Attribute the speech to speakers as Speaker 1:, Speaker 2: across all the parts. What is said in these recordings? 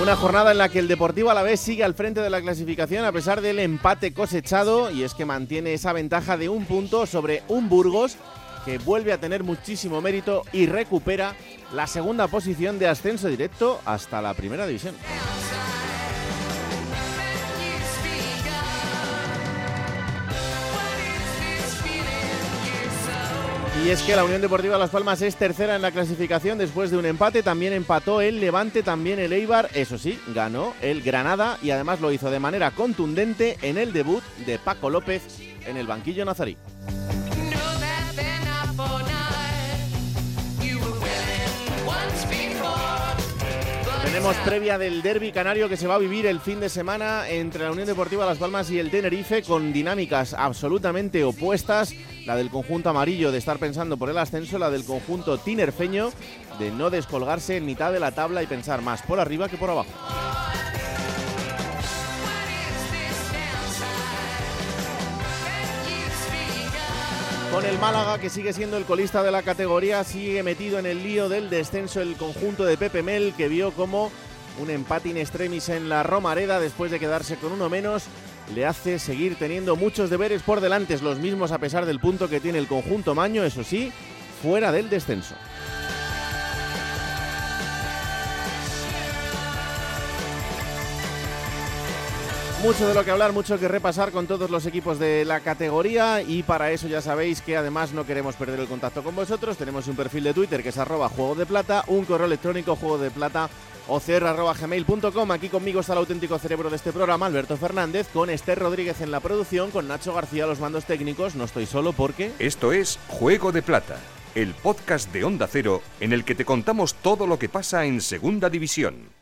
Speaker 1: Una jornada en la que el Deportivo Alavés sigue al frente de la clasificación a pesar del empate cosechado y es que mantiene esa ventaja de un punto sobre un Burgos que vuelve a tener muchísimo mérito y recupera la segunda posición de ascenso directo hasta la primera división. Y es que la Unión Deportiva Las Palmas es tercera en la clasificación después de un empate. También empató el Levante, también el Eibar. Eso sí, ganó el Granada y además lo hizo de manera contundente en el debut de Paco López en el banquillo nazarí. Tenemos previa del derby canario que se va a vivir el fin de semana entre la Unión Deportiva Las Palmas y el Tenerife con dinámicas absolutamente opuestas. La del conjunto amarillo de estar pensando por el ascenso, la del conjunto tinerfeño de no descolgarse en mitad de la tabla y pensar más por arriba que por abajo. Con el Málaga, que sigue siendo el colista de la categoría, sigue metido en el lío del descenso el conjunto de Pepe Mel, que vio como un empate in extremis en la Romareda después de quedarse con uno menos. Le hace seguir teniendo muchos deberes por delante, los mismos a pesar del punto que tiene el conjunto Maño, eso sí, fuera del descenso. Mucho de lo que hablar, mucho que repasar con todos los equipos de la categoría y para eso ya sabéis que además no queremos perder el contacto con vosotros. Tenemos un perfil de Twitter que es arroba juego de plata, un correo electrónico juego de plata gmail.com Aquí conmigo está el auténtico cerebro de este programa, Alberto Fernández, con Esther Rodríguez en la producción, con Nacho García los mandos técnicos. No estoy solo porque...
Speaker 2: Esto es Juego de Plata, el podcast de Onda Cero en el que te contamos todo lo que pasa en Segunda División.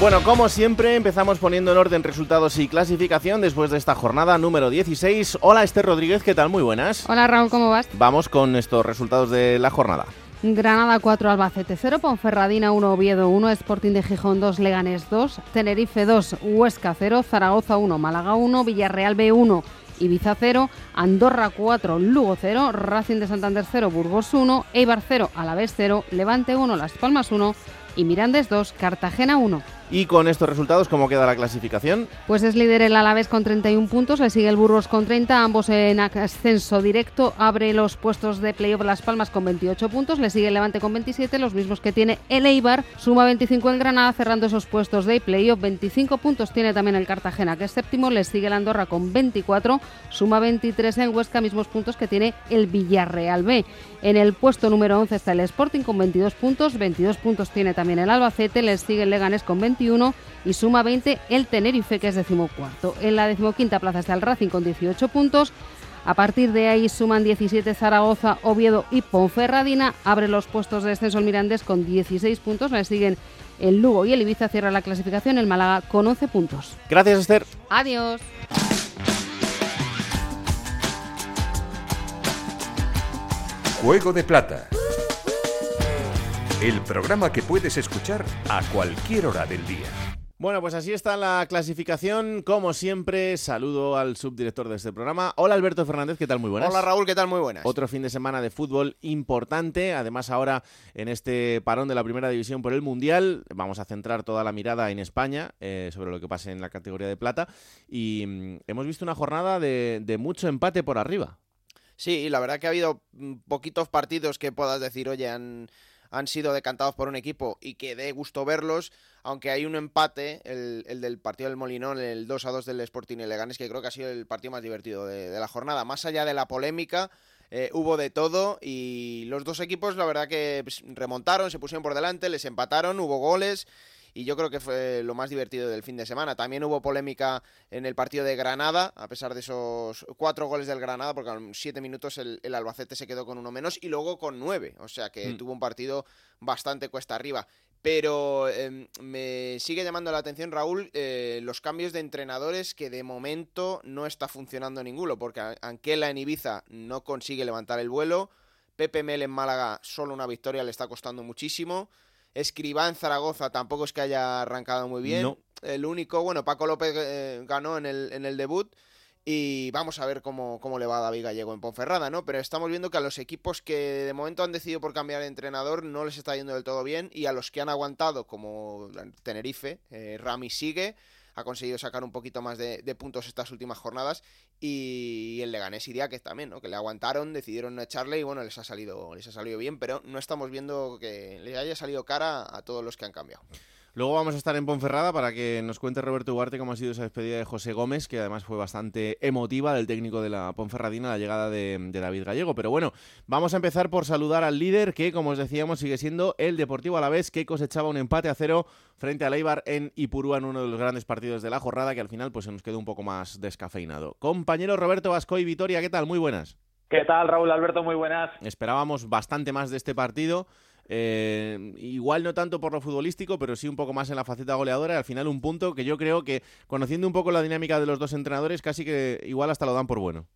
Speaker 1: Bueno, como siempre, empezamos poniendo en orden resultados y clasificación después de esta jornada número 16. Hola Esther Rodríguez, ¿qué tal? Muy buenas.
Speaker 3: Hola Raúl, ¿cómo vas?
Speaker 1: Vamos con estos resultados de la jornada.
Speaker 3: Granada 4, Albacete 0, Ponferradina 1, Oviedo 1, Sporting de Gijón 2, Leganés 2, Tenerife 2, Huesca 0, Zaragoza 1, Málaga 1, Villarreal B 1, Ibiza 0, Andorra 4, Lugo 0, Racing de Santander 0, Burgos 1, Eibar 0, Alavés 0, Levante 1, Las Palmas 1 y Mirandes 2, Cartagena 1.
Speaker 1: Y con estos resultados, ¿cómo queda la clasificación?
Speaker 3: Pues es líder el Alavés con 31 puntos, le sigue el Burgos con 30, ambos en ascenso directo. Abre los puestos de playoff Las Palmas con 28 puntos, le sigue el Levante con 27, los mismos que tiene el Eibar. Suma 25 el Granada, cerrando esos puestos de playoff. 25 puntos tiene también el Cartagena, que es séptimo, le sigue el Andorra con 24, suma 23 en Huesca, mismos puntos que tiene el Villarreal B. En el puesto número 11 está el Sporting con 22 puntos, 22 puntos tiene también el Albacete, le sigue el Leganés con 20 y suma 20 el Tenerife, que es decimocuarto. En la decimoquinta plaza está el Racing con 18 puntos. A partir de ahí suman 17 Zaragoza, Oviedo y Ponferradina. Abre los puestos de descenso el Mirandés con 16 puntos. Le siguen el Lugo y el Ibiza. Cierra la clasificación el Málaga con 11 puntos.
Speaker 1: Gracias, Esther.
Speaker 3: Adiós.
Speaker 2: Juego de Plata. El programa que puedes escuchar a cualquier hora del día.
Speaker 1: Bueno, pues así está la clasificación. Como siempre, saludo al subdirector de este programa. Hola Alberto Fernández, ¿qué tal? Muy buenas.
Speaker 4: Hola Raúl, ¿qué tal? Muy buenas.
Speaker 1: Otro fin de semana de fútbol importante. Además, ahora en este parón de la primera división por el Mundial, vamos a centrar toda la mirada en España eh, sobre lo que pasa en la categoría de plata. Y mm, hemos visto una jornada de, de mucho empate por arriba.
Speaker 4: Sí, y la verdad que ha habido mm, poquitos partidos que puedas decir, oye, han han sido decantados por un equipo y que dé gusto verlos, aunque hay un empate, el, del partido del Molinón, el 2 a 2 del Sporting y Leganes, que creo que ha sido el partido más divertido de, la jornada. Más allá de la polémica, eh, hubo de todo y los dos equipos, la verdad que pues, remontaron, se pusieron por delante, les empataron, hubo goles y yo creo que fue lo más divertido del fin de semana. También hubo polémica en el partido de Granada, a pesar de esos cuatro goles del Granada, porque en siete minutos el, Albacete se quedó con uno menos y luego con nueve, o sea que mm. tuvo un partido bastante cuesta arriba. Pero em, me sigue llamando la atención, Raúl, eh, los cambios de entrenadores que de momento no está funcionando ninguno, porque Anquela en Ibiza no consigue levantar el vuelo, Pepe Mel en Málaga solo una victoria le está costando muchísimo. Escribá en Zaragoza tampoco es que haya arrancado muy bien. El único, bueno, Paco López eh, ganó en el, en el debut. Y vamos a ver cómo, cómo le va a David Gallego en Ponferrada, ¿no? Pero estamos viendo que a los equipos que de momento han decidido por cambiar de entrenador no les está yendo del todo bien. Y a los que han aguantado, como Tenerife, eh, Rami sigue ha conseguido sacar un poquito más de, puntos estas últimas jornadas y el Leganés y que también, ¿no? Que le aguantaron, decidieron no echarle y bueno, les ha salido les ha salido bien, pero no estamos viendo que le haya salido cara a todos los que han cambiado.
Speaker 1: Luego vamos a estar en Ponferrada para que nos cuente Roberto Ugarte cómo ha sido esa despedida de José Gómez, que además fue bastante emotiva del técnico de la Ponferradina, la llegada de, David Gallego. Pero bueno, vamos a empezar por saludar al líder, que como os decíamos sigue siendo el Deportivo Alavés, que cosechaba un empate a cero frente a Leibar en Ipurúa en uno de los grandes partidos de la jornada, que al final pues se nos quedó un poco más descafeinado. Compañero Roberto Vasco y Vitoria, ¿qué tal? Muy buenas.
Speaker 5: ¿Qué tal, Raúl Alberto? Muy buenas.
Speaker 1: Esperábamos bastante más de este partido. Eh, igual no tanto por lo futbolístico, pero sí un poco más en la faceta goleadora. Y al final un punto que yo creo que, conociendo un poco la dinámica de los dos entrenadores, casi que igual hasta lo dan por bueno.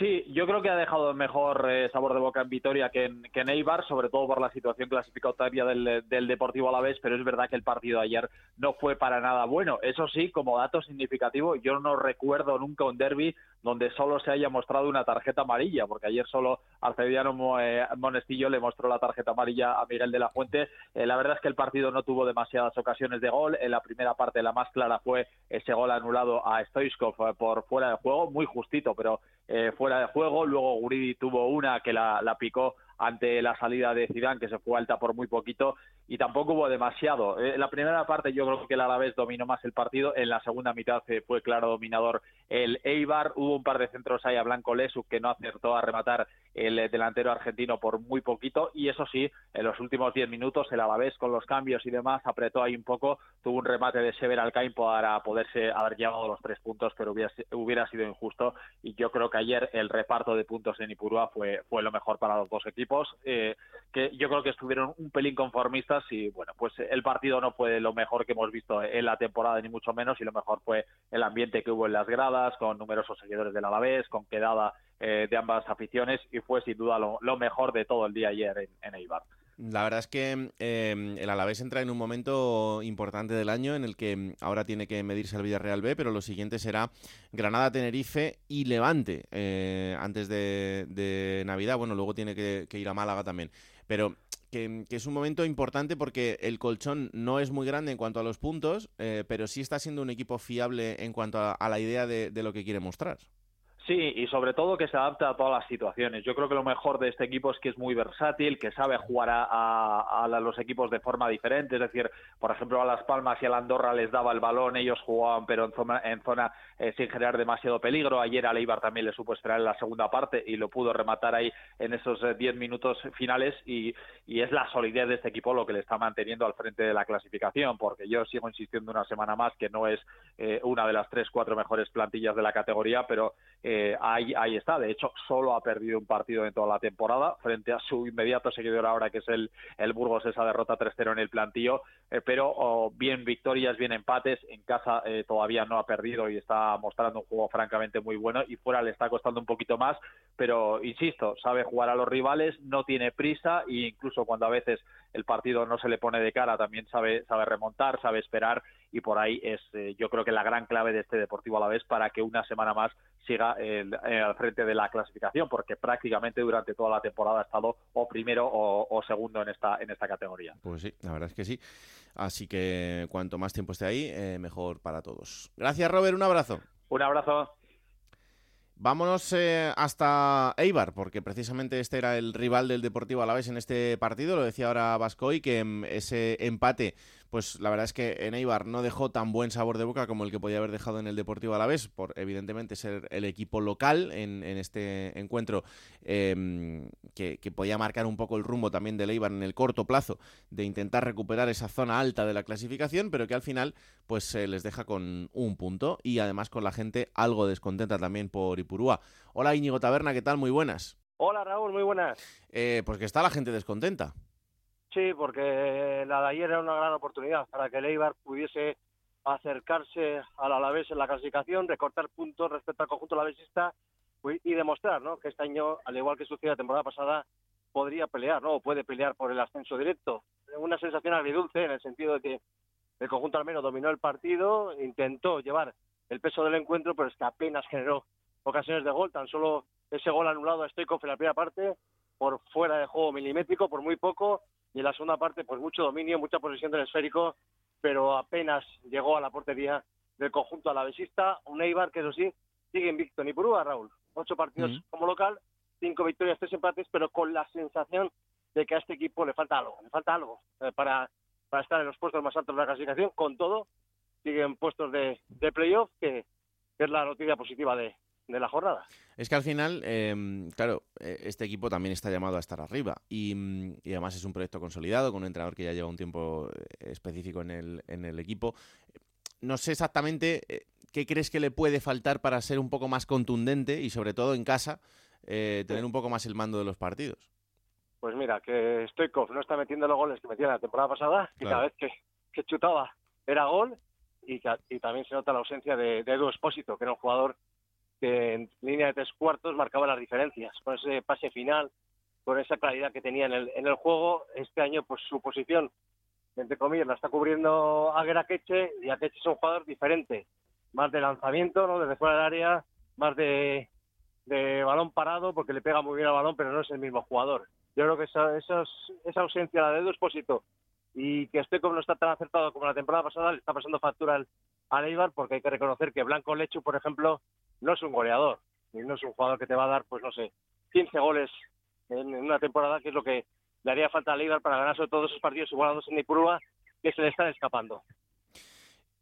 Speaker 5: Sí, yo creo que ha dejado mejor eh, sabor de boca en Vitoria que en, que Eibar, sobre todo por la situación clasificatoria del, del Deportivo Alavés, pero es verdad que el partido de ayer no fue para nada bueno. Eso sí, como dato significativo, yo no recuerdo nunca un derby donde solo se haya mostrado una tarjeta amarilla, porque ayer solo Arcediano eh, Monestillo le mostró la tarjeta amarilla a Miguel de la Fuente. Eh, la verdad es que el partido no tuvo demasiadas ocasiones de gol. En la primera parte la más clara fue ese gol anulado a Stoichkov por fuera de juego, muy justito, pero eh, fuera de juego. Luego Guridi tuvo una que la, la picó ante la salida de Zidane, que se fue alta por muy poquito, y tampoco hubo demasiado. En la primera parte yo creo que el Alavés dominó más el partido, en la segunda mitad fue claro dominador el Eibar, hubo un par de centros ahí a Blanco Lesu que no acertó a rematar el delantero argentino por muy poquito, y eso sí, en los últimos 10 minutos el Alavés con los cambios y demás apretó ahí un poco, tuvo un remate de Sever Alcaim para poderse haber llevado los tres puntos, pero hubiera, hubiera sido injusto, y yo creo que ayer el reparto de puntos en Ipurúa fue, fue lo mejor para los dos equipos eh, que yo creo que estuvieron un pelín conformistas y bueno, pues el partido no fue lo mejor que hemos visto en la temporada ni mucho menos y lo mejor fue el ambiente que hubo en las gradas con numerosos seguidores del Alavés, con quedada eh, de ambas aficiones y fue sin duda lo, mejor de todo el día ayer en Eibar.
Speaker 1: La verdad es que eh, el Alavés entra en un momento importante del año en el que mm, ahora tiene que medirse al Villarreal B, pero lo siguiente será Granada, Tenerife y Levante eh, antes de, Navidad. Bueno, luego tiene que, ir a Málaga también. Pero que, es un momento importante porque el colchón no es muy grande en cuanto a los puntos, eh, pero sí está siendo un equipo fiable en cuanto a, la idea de lo que quiere mostrar.
Speaker 5: Sí, y sobre todo que se adapta a todas las situaciones. Yo creo que lo mejor de este equipo es que es muy versátil, que sabe jugar a, los equipos de forma diferente. Es decir, por ejemplo, a Las Palmas y a la Andorra les daba el balón, ellos jugaban, pero en zona, en zona eh, sin generar demasiado peligro. Ayer a Leibar también le supo esperar en la segunda parte y lo pudo rematar ahí en esos 10 eh, minutos finales. Y, es la solidez de este equipo lo que le está manteniendo al frente de la clasificación, porque yo sigo insistiendo una semana más que no es eh, una de las tres, cuatro mejores plantillas de la categoría, pero eh, ahí, ahí está. De hecho, solo ha perdido un partido en toda la temporada frente a su inmediato seguidor ahora, que es el, el Burgos, esa derrota 3-0 en el plantillo. Eh, pero oh, bien victorias, bien empates. En casa eh, todavía no ha perdido y está mostrando un juego francamente muy bueno. Y fuera le está costando un poquito más. Pero insisto, sabe jugar a los rivales, no tiene prisa e incluso cuando a veces el partido no se le pone de cara, también sabe, sabe remontar, sabe esperar y por ahí es eh, yo creo que la gran clave de este Deportivo a la vez para que una semana más siga al frente de la clasificación, porque prácticamente durante toda la temporada ha estado o primero o, segundo en esta, en esta categoría.
Speaker 1: Pues sí, la verdad es que sí. Así que cuanto más tiempo esté ahí, eh, mejor para todos. Gracias, Robert. Un abrazo.
Speaker 5: Un abrazo.
Speaker 1: Vámonos eh, hasta Eibar, porque precisamente este era el rival del Deportivo Alavés en este partido. Lo decía ahora Vascoy, que mm, ese empate pues la verdad es que en Eibar no dejó tan buen sabor de boca como el que podía haber dejado en el Deportivo Alavés, por evidentemente ser el equipo local en, este encuentro em, que, podía marcar un poco el rumbo también de Eibar en el corto plazo de intentar recuperar esa zona alta de la clasificación, pero que al final pues se les deja con un punto y además con la gente algo descontenta también por Ipurúa. Hola Íñigo Taberna, ¿qué tal? Muy buenas.
Speaker 6: Hola Raúl, muy buenas.
Speaker 1: Eh, pues que está la gente descontenta.
Speaker 6: Sí, porque la de ayer era una gran oportunidad para que el Eibar pudiese acercarse al Alavés en la clasificación, recortar puntos respecto al conjunto alavesista y demostrar ¿no? que este año, al igual que sucedió la temporada pasada, podría pelear, ¿no? O puede pelear por el ascenso directo. Una sensación agridulce en el sentido de que el conjunto al menos dominó el partido, intentó llevar el peso del encuentro, pero es que apenas generó ocasiones de gol, tan solo ese gol anulado a Stoikov en la primera parte, por fuera de juego milimétrico, por muy poco, y en la segunda parte pues mucho dominio, mucha posesión del esférico, pero apenas llegó a la portería del conjunto alavesista, un Eibar que eso sí sigue invicto ni purúa, Raúl. Ocho partidos como local, cinco victorias, tres empates, pero con la sensación de que a este equipo le falta algo, le falta algo eh, para, para estar en los puestos más altos de la clasificación. Con todo, siguen puestos de, de playoff, que es la noticia positiva de, de la jornada.
Speaker 1: Es que al final, em, claro, e, este equipo también está llamado a estar arriba y, además es un proyecto consolidado con un entrenador que ya lleva un tiempo eh, específico en el, en el equipo. No sé exactamente eh, qué crees que le puede faltar para ser un poco más contundente y sobre todo en casa eh, tener un poco más el mando de los partidos.
Speaker 6: Pues mira, que Stoikov no está metiendo los goles que metía la temporada pasada y cada vez que, chutaba era gol y, también se nota la ausencia de, de Edu Espósito, que era un jugador que en línea de tres cuartos marcaba las diferencias, con ese pase final, con esa claridad que tenía en el, en el juego. Este año, pues su posición, entre comillas, la está cubriendo Aguera Queche, y Akeche es un jugador diferente, más de lanzamiento, ¿no? desde fuera del área, más de, de balón parado, porque le pega muy bien al balón, pero no es el mismo jugador. Yo creo que esa, esa, esa ausencia, la de Edu Espósito, y que como no está tan acertado como la temporada pasada, le está pasando factura al, al Eibar, porque hay que reconocer que Blanco Lechu, por ejemplo, no es un goleador, no es un jugador que te va a dar, pues no sé, 15 goles en, una temporada, que es lo que le haría falta a Leibar para ganar sobre todos esos partidos igualados en Ipurúa que se le están escapando.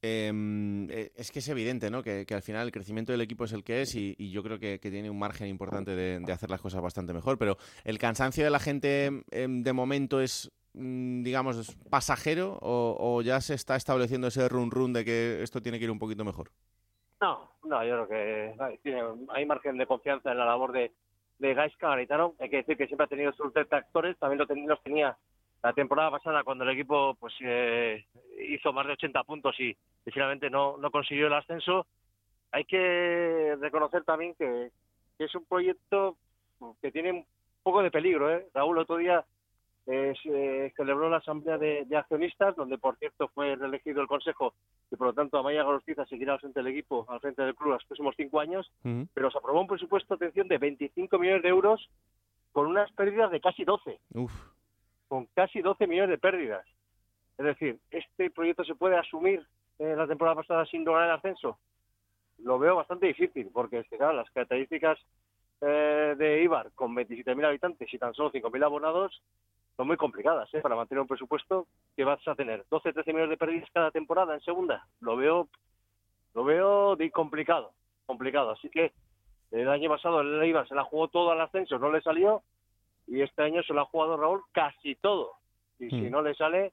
Speaker 1: Em, eh, es que es evidente, ¿no? Que, al final el crecimiento del equipo es el que es y, yo creo que, tiene un margen importante de, hacer las cosas bastante mejor. Pero el cansancio de la gente em, de momento es, mm, digamos, pasajero o, o, ya se está estableciendo ese run run de que esto tiene que ir un poquito mejor.
Speaker 6: No, no, yo creo que hay, margen de confianza en la labor de, de Gaisca Garitano. Hay que decir que siempre ha tenido sus detractores, también los tenía la temporada pasada cuando el equipo pues eh, hizo más de 80 puntos y, finalmente no, no consiguió el ascenso. Hay que reconocer también que, que es un proyecto que tiene un poco de peligro. ¿eh? Raúl, otro día eh, celebró la asamblea de, accionistas, donde por cierto fue reelegido el consejo y por lo tanto Amaya Gorostiza seguirá al frente del equipo, al frente del club los próximos cinco años, pero se aprobó un presupuesto, atención, de 25 millones de euros con unas pérdidas de casi 12. Con casi 12 millones de pérdidas. Es decir, ¿este proyecto se puede asumir en la temporada pasada sin lograr el ascenso? Lo veo bastante difícil, porque claro, las características eh, de Ibar con 27.000 habitantes y tan solo 5.000 abonados son muy complicadas ¿eh? para mantener un presupuesto que vas a tener 12, 13 millones de pérdidas cada temporada en segunda. Lo veo, lo veo de complicado, complicado. Así que el año pasado el Eibar se la jugó todo al ascenso, no le salió, y este año se lo ha jugado Raúl casi todo. Y si hmm. no le sale,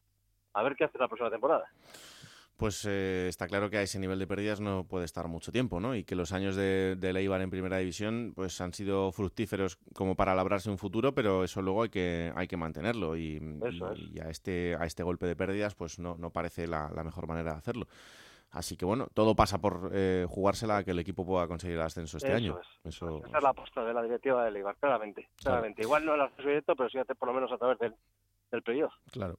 Speaker 6: a ver qué hace la próxima temporada
Speaker 1: pues eh, está claro que a ese nivel de pérdidas no puede estar mucho tiempo, ¿no? Y que los años de, de Leibar en primera división pues han sido fructíferos como para labrarse un futuro, pero eso luego hay que hay que mantenerlo y, a este a este golpe de pérdidas pues no, no parece la, mejor manera de hacerlo. Así que bueno, todo pasa por eh, jugársela a que el equipo pueda conseguir el ascenso este año.
Speaker 6: Eso, Esa es la apuesta de la directiva de Leibar, claramente. claramente. Igual no el ascenso directo, pero sí hace por lo menos a través del, del periodo.
Speaker 1: Claro.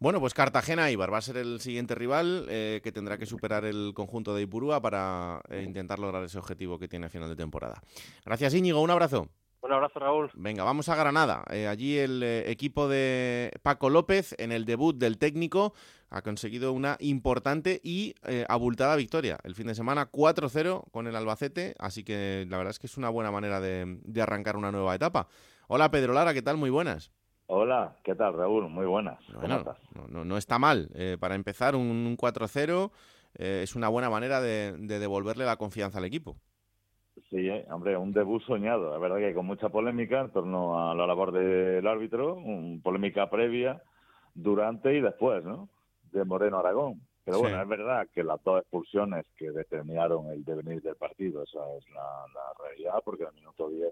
Speaker 1: Bueno, pues Cartagena-Ibar va a ser el siguiente rival eh, que tendrá que superar el conjunto de Ipurúa para eh, intentar lograr ese objetivo que tiene a final de temporada. Gracias Íñigo, un abrazo.
Speaker 6: Un abrazo, Raúl.
Speaker 1: Venga, vamos a Granada. Eh, allí el equipo de Paco López, en el debut del técnico, ha conseguido una importante y abultada victoria. El fin de semana 4-0 con el Albacete, así que la verdad es que es una buena manera de arrancar una nueva etapa. Hola Pedro Lara, ¿qué tal? Muy buenas.
Speaker 7: Hola, ¿qué tal, Raúl? Muy buenas.
Speaker 1: no, no, está mal. Eh, para empezar, un, 4-0 eh, es una buena manera de, devolverle la confianza al equipo.
Speaker 7: Sí, eh, hombre, un debut soñado. Es verdad que con mucha polémica en torno a la labor del árbitro, un polémica previa, durante y después, ¿no? De Moreno Aragón. Pero bueno, es verdad que las dos expulsiones que determinaron el devenir del partido, esa es la, realidad, porque al minuto 10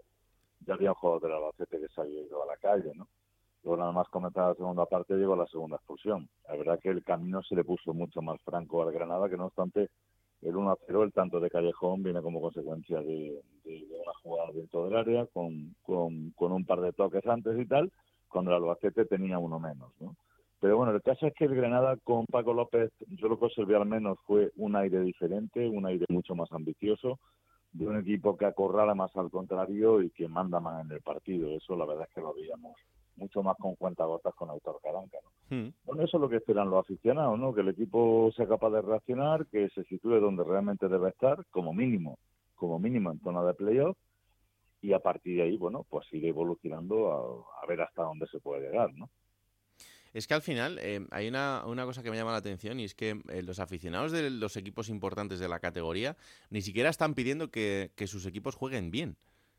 Speaker 7: ya había un jugador del Albacete que se había ido a la calle, ¿no? Luego nada más comenzar la segunda parte llegó la segunda expulsión. La verdad que el camino se le puso mucho más franco al Granada, que no obstante el 1-0, el tanto de Callejón, viene como consecuencia de, una jugada dentro del área, con, con, un par de toques antes y tal, cuando el Albacete tenía uno menos, ¿no? Pero bueno, el caso es que el Granada con Paco López, yo lo que observé al menos fue un aire diferente, un aire mucho más ambicioso, de un equipo que acorrala más al contrario y que manda más en el partido. Eso la verdad es que lo veíamos mucho más con cuentagotas con Autor Caranca. ¿no? Hmm. Bueno, eso es lo que esperan los aficionados, ¿no? que el equipo sea capaz de reaccionar, que se sitúe donde realmente debe estar, como mínimo, como mínimo en zona de playoff, y a partir de ahí, bueno, pues ir evolucionando a, ver hasta dónde se puede llegar, ¿no?
Speaker 1: Es que al final eh, hay una, una, cosa que me llama la atención y es que eh, los aficionados de los equipos importantes de la categoría ni siquiera están pidiendo que, que sus equipos jueguen bien.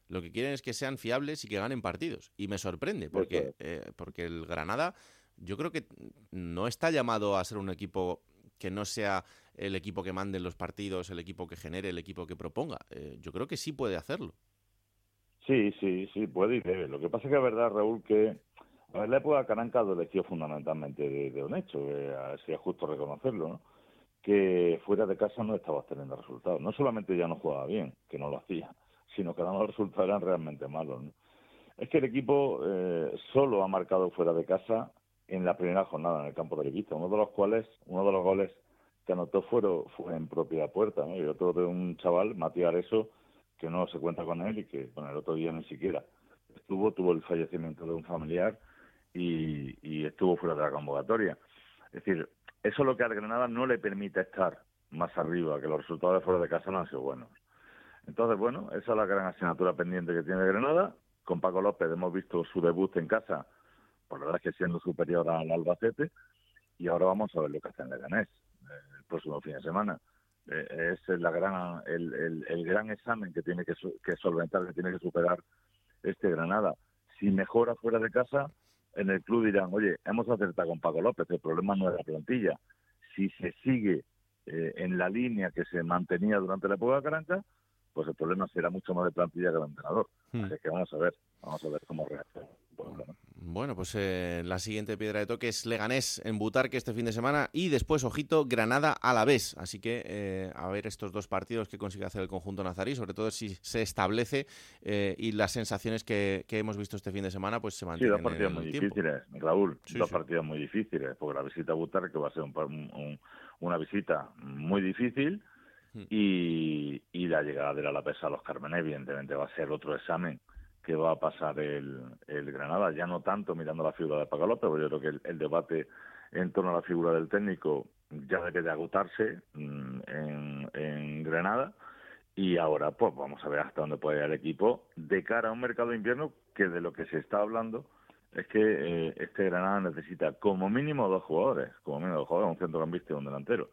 Speaker 1: Lo que quieren es que sean fiables y que ganen partidos. Y me sorprende, porque, eh, porque el Granada yo creo que no está llamado a ser un equipo que no sea el equipo que mande los partidos, el equipo que genere, el equipo que proponga. Eh, yo creo que sí puede hacerlo.
Speaker 7: Sí, sí, sí, puede y debe. Lo que pasa es que es verdad, Raúl, que a ver, la época Caranca adoleció fundamentalmente de, un hecho, si es justo reconocerlo, ¿no? que fuera de casa no estaba teniendo resultados. No solamente ya no jugaba bien, que no lo hacía, sino que los resultados eran realmente malos. Es que el equipo eh, solo ha marcado fuera de casa en la primera jornada en el campo de Ibiza, uno de los cuales, uno de los goles que anotó fue, en propia puerta, y otro de un chaval, Matías Areso, que no se cuenta con él y que bueno, el otro día ni siquiera estuvo, tuvo el fallecimiento de un familiar y, y estuvo fuera de la convocatoria. Es decir, eso es lo que al Granada no le permite estar más arriba, que los resultados de fuera de casa no han sido buenos. Entonces, bueno, esa es la gran asignatura pendiente que tiene Granada. Con Paco López hemos visto su debut en casa, por la verdad es que siendo superior al Albacete, y ahora vamos a ver lo que hace en Leganés eh, el próximo fin de semana. Eh, es la gran, el, el, gran examen que tiene que, que solventar, que tiene que superar este Granada. Si mejora fuera de casa, en el club dirán, oye, hemos acertado con Paco López, el problema no es la plantilla. Si se sigue eh, en la línea que se mantenía durante la época de Caranca, pues el problema será mucho más de plantilla que de entrenador. Hmm. Así que vamos a ver, vamos a ver cómo reacciona.
Speaker 1: Bueno, pues eh, la siguiente piedra de toque es Leganés en Butarque este fin de semana y después, ojito, Granada a la vez. Así que eh, a ver estos dos partidos que consigue hacer el conjunto nazarí, sobre todo si se establece eh, y las sensaciones que, hemos visto este fin de semana pues se mantienen.
Speaker 7: Sí, dos partidos muy difíciles, Raúl. dos partidos muy difíciles, porque la visita a Butarque va a ser una visita muy difícil. Y, y la llegada de la pesa a los Carmen, evidentemente, va a ser otro examen que va a pasar el, el Granada, ya no tanto mirando la figura de Pagalope, porque yo creo que el, debate en torno a la figura del técnico ya debe de agotarse mm, en, en Granada. Y ahora pues vamos a ver hasta dónde puede ir el equipo de cara a un mercado de invierno que de lo que se está hablando es que eh, este Granada necesita como mínimo dos jugadores, como mínimo dos jugadores, un centrocampista y un delantero.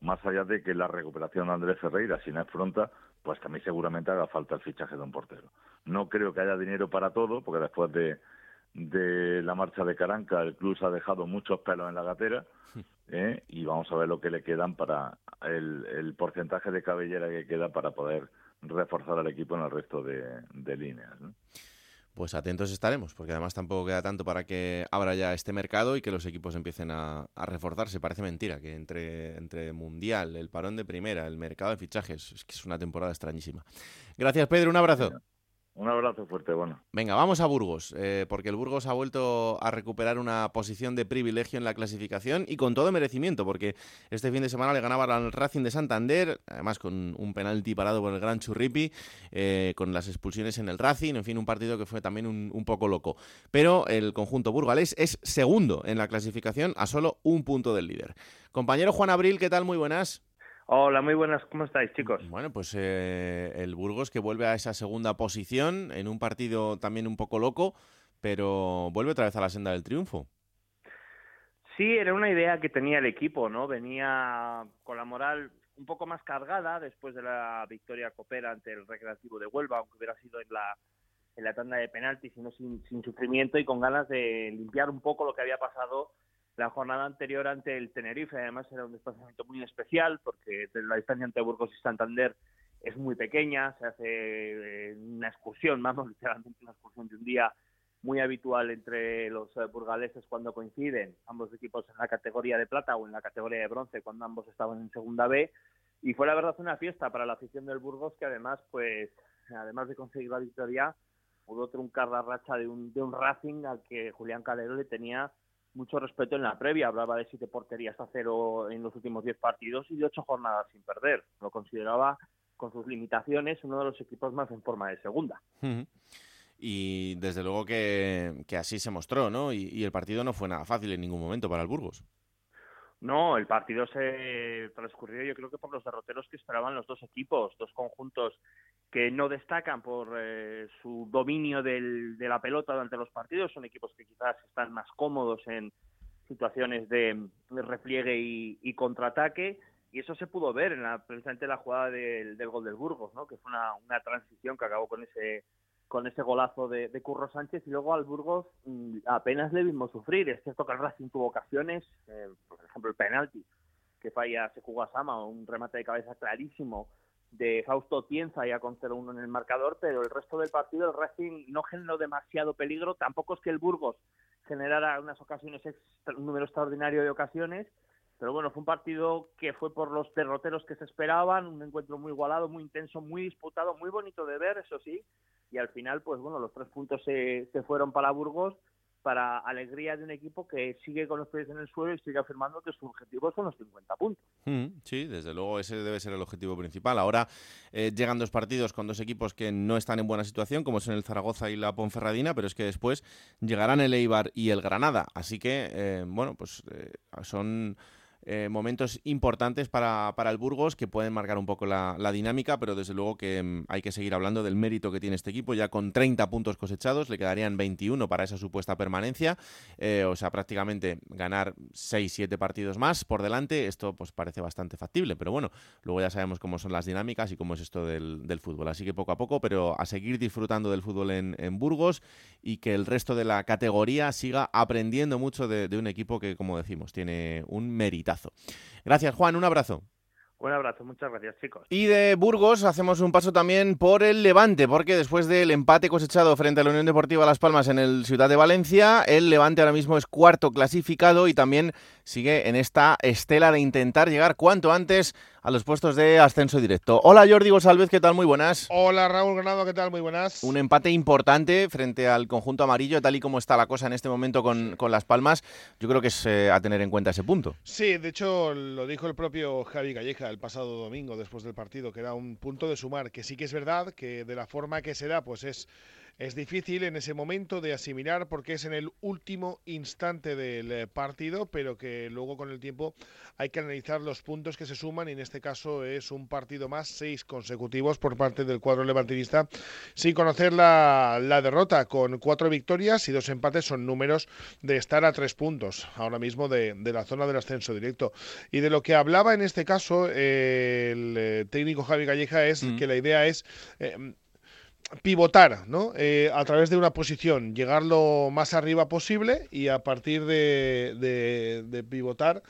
Speaker 7: Más allá de que la recuperación de Andrés Ferreira, si no es pronta, pues también seguramente haga falta el fichaje de un portero. No creo que haya dinero para todo, porque después de, de la marcha de Caranca, el club se ha dejado muchos pelos en la gatera, ¿eh? y vamos a ver lo que le quedan para el, el porcentaje de cabellera que queda para poder reforzar al equipo en el resto de, de líneas. ¿no?
Speaker 1: Pues atentos estaremos, porque además tampoco queda tanto para que abra ya este mercado y que los equipos empiecen a, reforzarse. Parece mentira que entre, entre Mundial, el parón de primera, el mercado de fichajes, es que es una temporada extrañísima. Gracias, Pedro, un abrazo.
Speaker 7: Un abrazo fuerte, bueno.
Speaker 1: Venga, vamos a Burgos, eh, porque el Burgos ha vuelto a recuperar una posición de privilegio en la clasificación y con todo merecimiento, porque este fin de semana le ganaba al Racing de Santander, además con un penalti parado por el gran Churripi, eh, con las expulsiones en el Racing, en fin, un partido que fue también un, un poco loco. Pero el conjunto burgalés es segundo en la clasificación a solo un punto del líder. Compañero Juan Abril, ¿qué tal? Muy buenas.
Speaker 8: Hola, muy buenas, ¿cómo estáis, chicos?
Speaker 1: Bueno, pues eh, el Burgos que vuelve a esa segunda posición en un partido también un poco loco, pero vuelve otra vez a la senda del triunfo.
Speaker 8: Sí, era una idea que tenía el equipo, ¿no? Venía con la moral un poco más cargada después de la victoria copera ante el Recreativo de Huelva, aunque hubiera sido en la, en la tanda de penaltis, sino sin, sin sufrimiento y con ganas de limpiar un poco lo que había pasado la jornada anterior ante el Tenerife. Además era un desplazamiento muy especial porque la distancia entre Burgos y Santander es muy pequeña, se hace eh, una excursión, vamos, literalmente una excursión de un día muy habitual entre los eh, burgaleses cuando coinciden ambos equipos en la categoría de plata o en la categoría de bronce cuando ambos estaban en segunda B y fue la verdad una fiesta para la afición del Burgos que además pues además de conseguir la victoria pudo truncar la racha de un, de un Racing al que Julián Calero le tenía mucho respeto en la previa. Hablaba de siete porterías a cero en los últimos diez partidos y de ocho jornadas sin perder. Lo consideraba, con sus limitaciones, uno de los equipos más en forma de segunda.
Speaker 1: Y desde luego que, así se mostró, ¿no? Y, el partido no fue nada fácil en ningún momento para el Burgos.
Speaker 8: No, el partido se transcurrió yo creo que por los derroteros que esperaban los dos equipos, dos conjuntos que no destacan por eh, su dominio del, de la pelota durante los partidos, son equipos que quizás están más cómodos en situaciones de, repliegue y, contraataque, y eso se pudo ver en la, precisamente la jugada del, gol del Burgos, ¿no? que fue una, transición que acabó con ese con ese golazo de, Curro Sánchez y luego al Burgos mm, apenas le vimos sufrir. Es cierto que el Racing tuvo ocasiones, eh, por ejemplo el penalti que falla Sama, un remate de cabeza clarísimo de Fausto Tienza ya con 0-1 en el marcador, pero el resto del partido el Racing no generó demasiado peligro, tampoco es que el Burgos generara unas ocasiones, un número extraordinario de ocasiones, pero bueno, fue un partido que fue por los derroteros que se esperaban, un encuentro muy igualado, muy intenso, muy disputado, muy bonito de ver, eso sí, y al final, pues bueno, los tres puntos se, se fueron para Burgos para alegría de un equipo que sigue con los pies en el suelo y sigue afirmando que su objetivo son los 50 puntos.
Speaker 1: Mm, sí, desde luego ese debe ser el objetivo principal. Ahora eh, llegan dos partidos con dos equipos que no están en buena situación, como son el Zaragoza y la Ponferradina, pero es que después llegarán el Eibar y el Granada. Así que, eh, bueno, pues eh, son eh, momentos importantes para, para, el Burgos que pueden marcar un poco la, dinámica, pero desde luego que mm, hay que seguir hablando del mérito que tiene este equipo, ya con 30 puntos cosechados, le quedarían 21 para esa supuesta permanencia, eh, o sea, prácticamente ganar 6-7 partidos más por delante, esto pues parece bastante factible, pero bueno, luego ya sabemos cómo son las dinámicas y cómo es esto del, del fútbol, así que poco a poco, pero a seguir disfrutando del fútbol en, en Burgos y que el resto de la categoría siga aprendiendo mucho de, de un equipo que, como decimos, tiene un mérito Gracias, Juan. Un abrazo.
Speaker 8: Un abrazo, muchas gracias chicos.
Speaker 1: Y de Burgos hacemos un paso también por el Levante, porque después del empate cosechado frente a la Unión Deportiva Las Palmas en el Ciudad de Valencia, el Levante ahora mismo es cuarto clasificado y también sigue en esta estela de intentar llegar cuanto antes a los puestos de ascenso directo. Hola Jordi González, ¿qué tal? Muy buenas.
Speaker 9: Hola Raúl Granado, ¿qué tal? Muy buenas.
Speaker 1: Un empate importante frente al conjunto amarillo, tal y como está la cosa en este momento con, Las Palmas. Yo creo que es eh, a tener en cuenta ese punto.
Speaker 9: Sí, de hecho lo dijo el propio Javi Calleja el pasado domingo después del partido, que era un punto de sumar, que sí que es verdad que de la forma que se da, pues es es difícil en ese momento de asimilar porque es en el último instante del eh, partido, pero que luego con el tiempo hay que analizar los puntos que se suman y en este caso es un partido más, seis consecutivos por parte del cuadro levantinista, sin conocer la, derrota, con cuatro victorias y dos empates son números de estar a tres puntos ahora mismo de, la zona del ascenso directo. Y de lo que hablaba en este caso el eh, técnico Javi Galleja es mm. que la idea es eh, pivotar, ¿no? Eh, a través de una posición, llegar lo más arriba posible y a partir de, de, pivotar,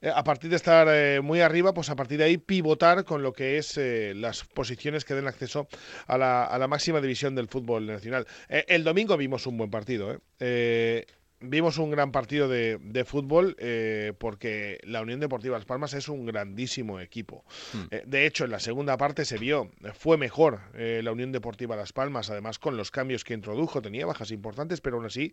Speaker 9: eh, a partir de estar eh, muy arriba, pues a partir de ahí pivotar con lo que es las posiciones que den acceso a la, a la máxima división del fútbol nacional. el domingo vimos un buen partido, ¿eh? Vimos un gran partido de, de fútbol eh, porque la Unión Deportiva Las Palmas es un grandísimo equipo. Hmm. Eh, de hecho, en la segunda parte se vio, fue mejor eh, la Unión Deportiva Las Palmas, además con los cambios que introdujo, tenía bajas importantes, pero aún así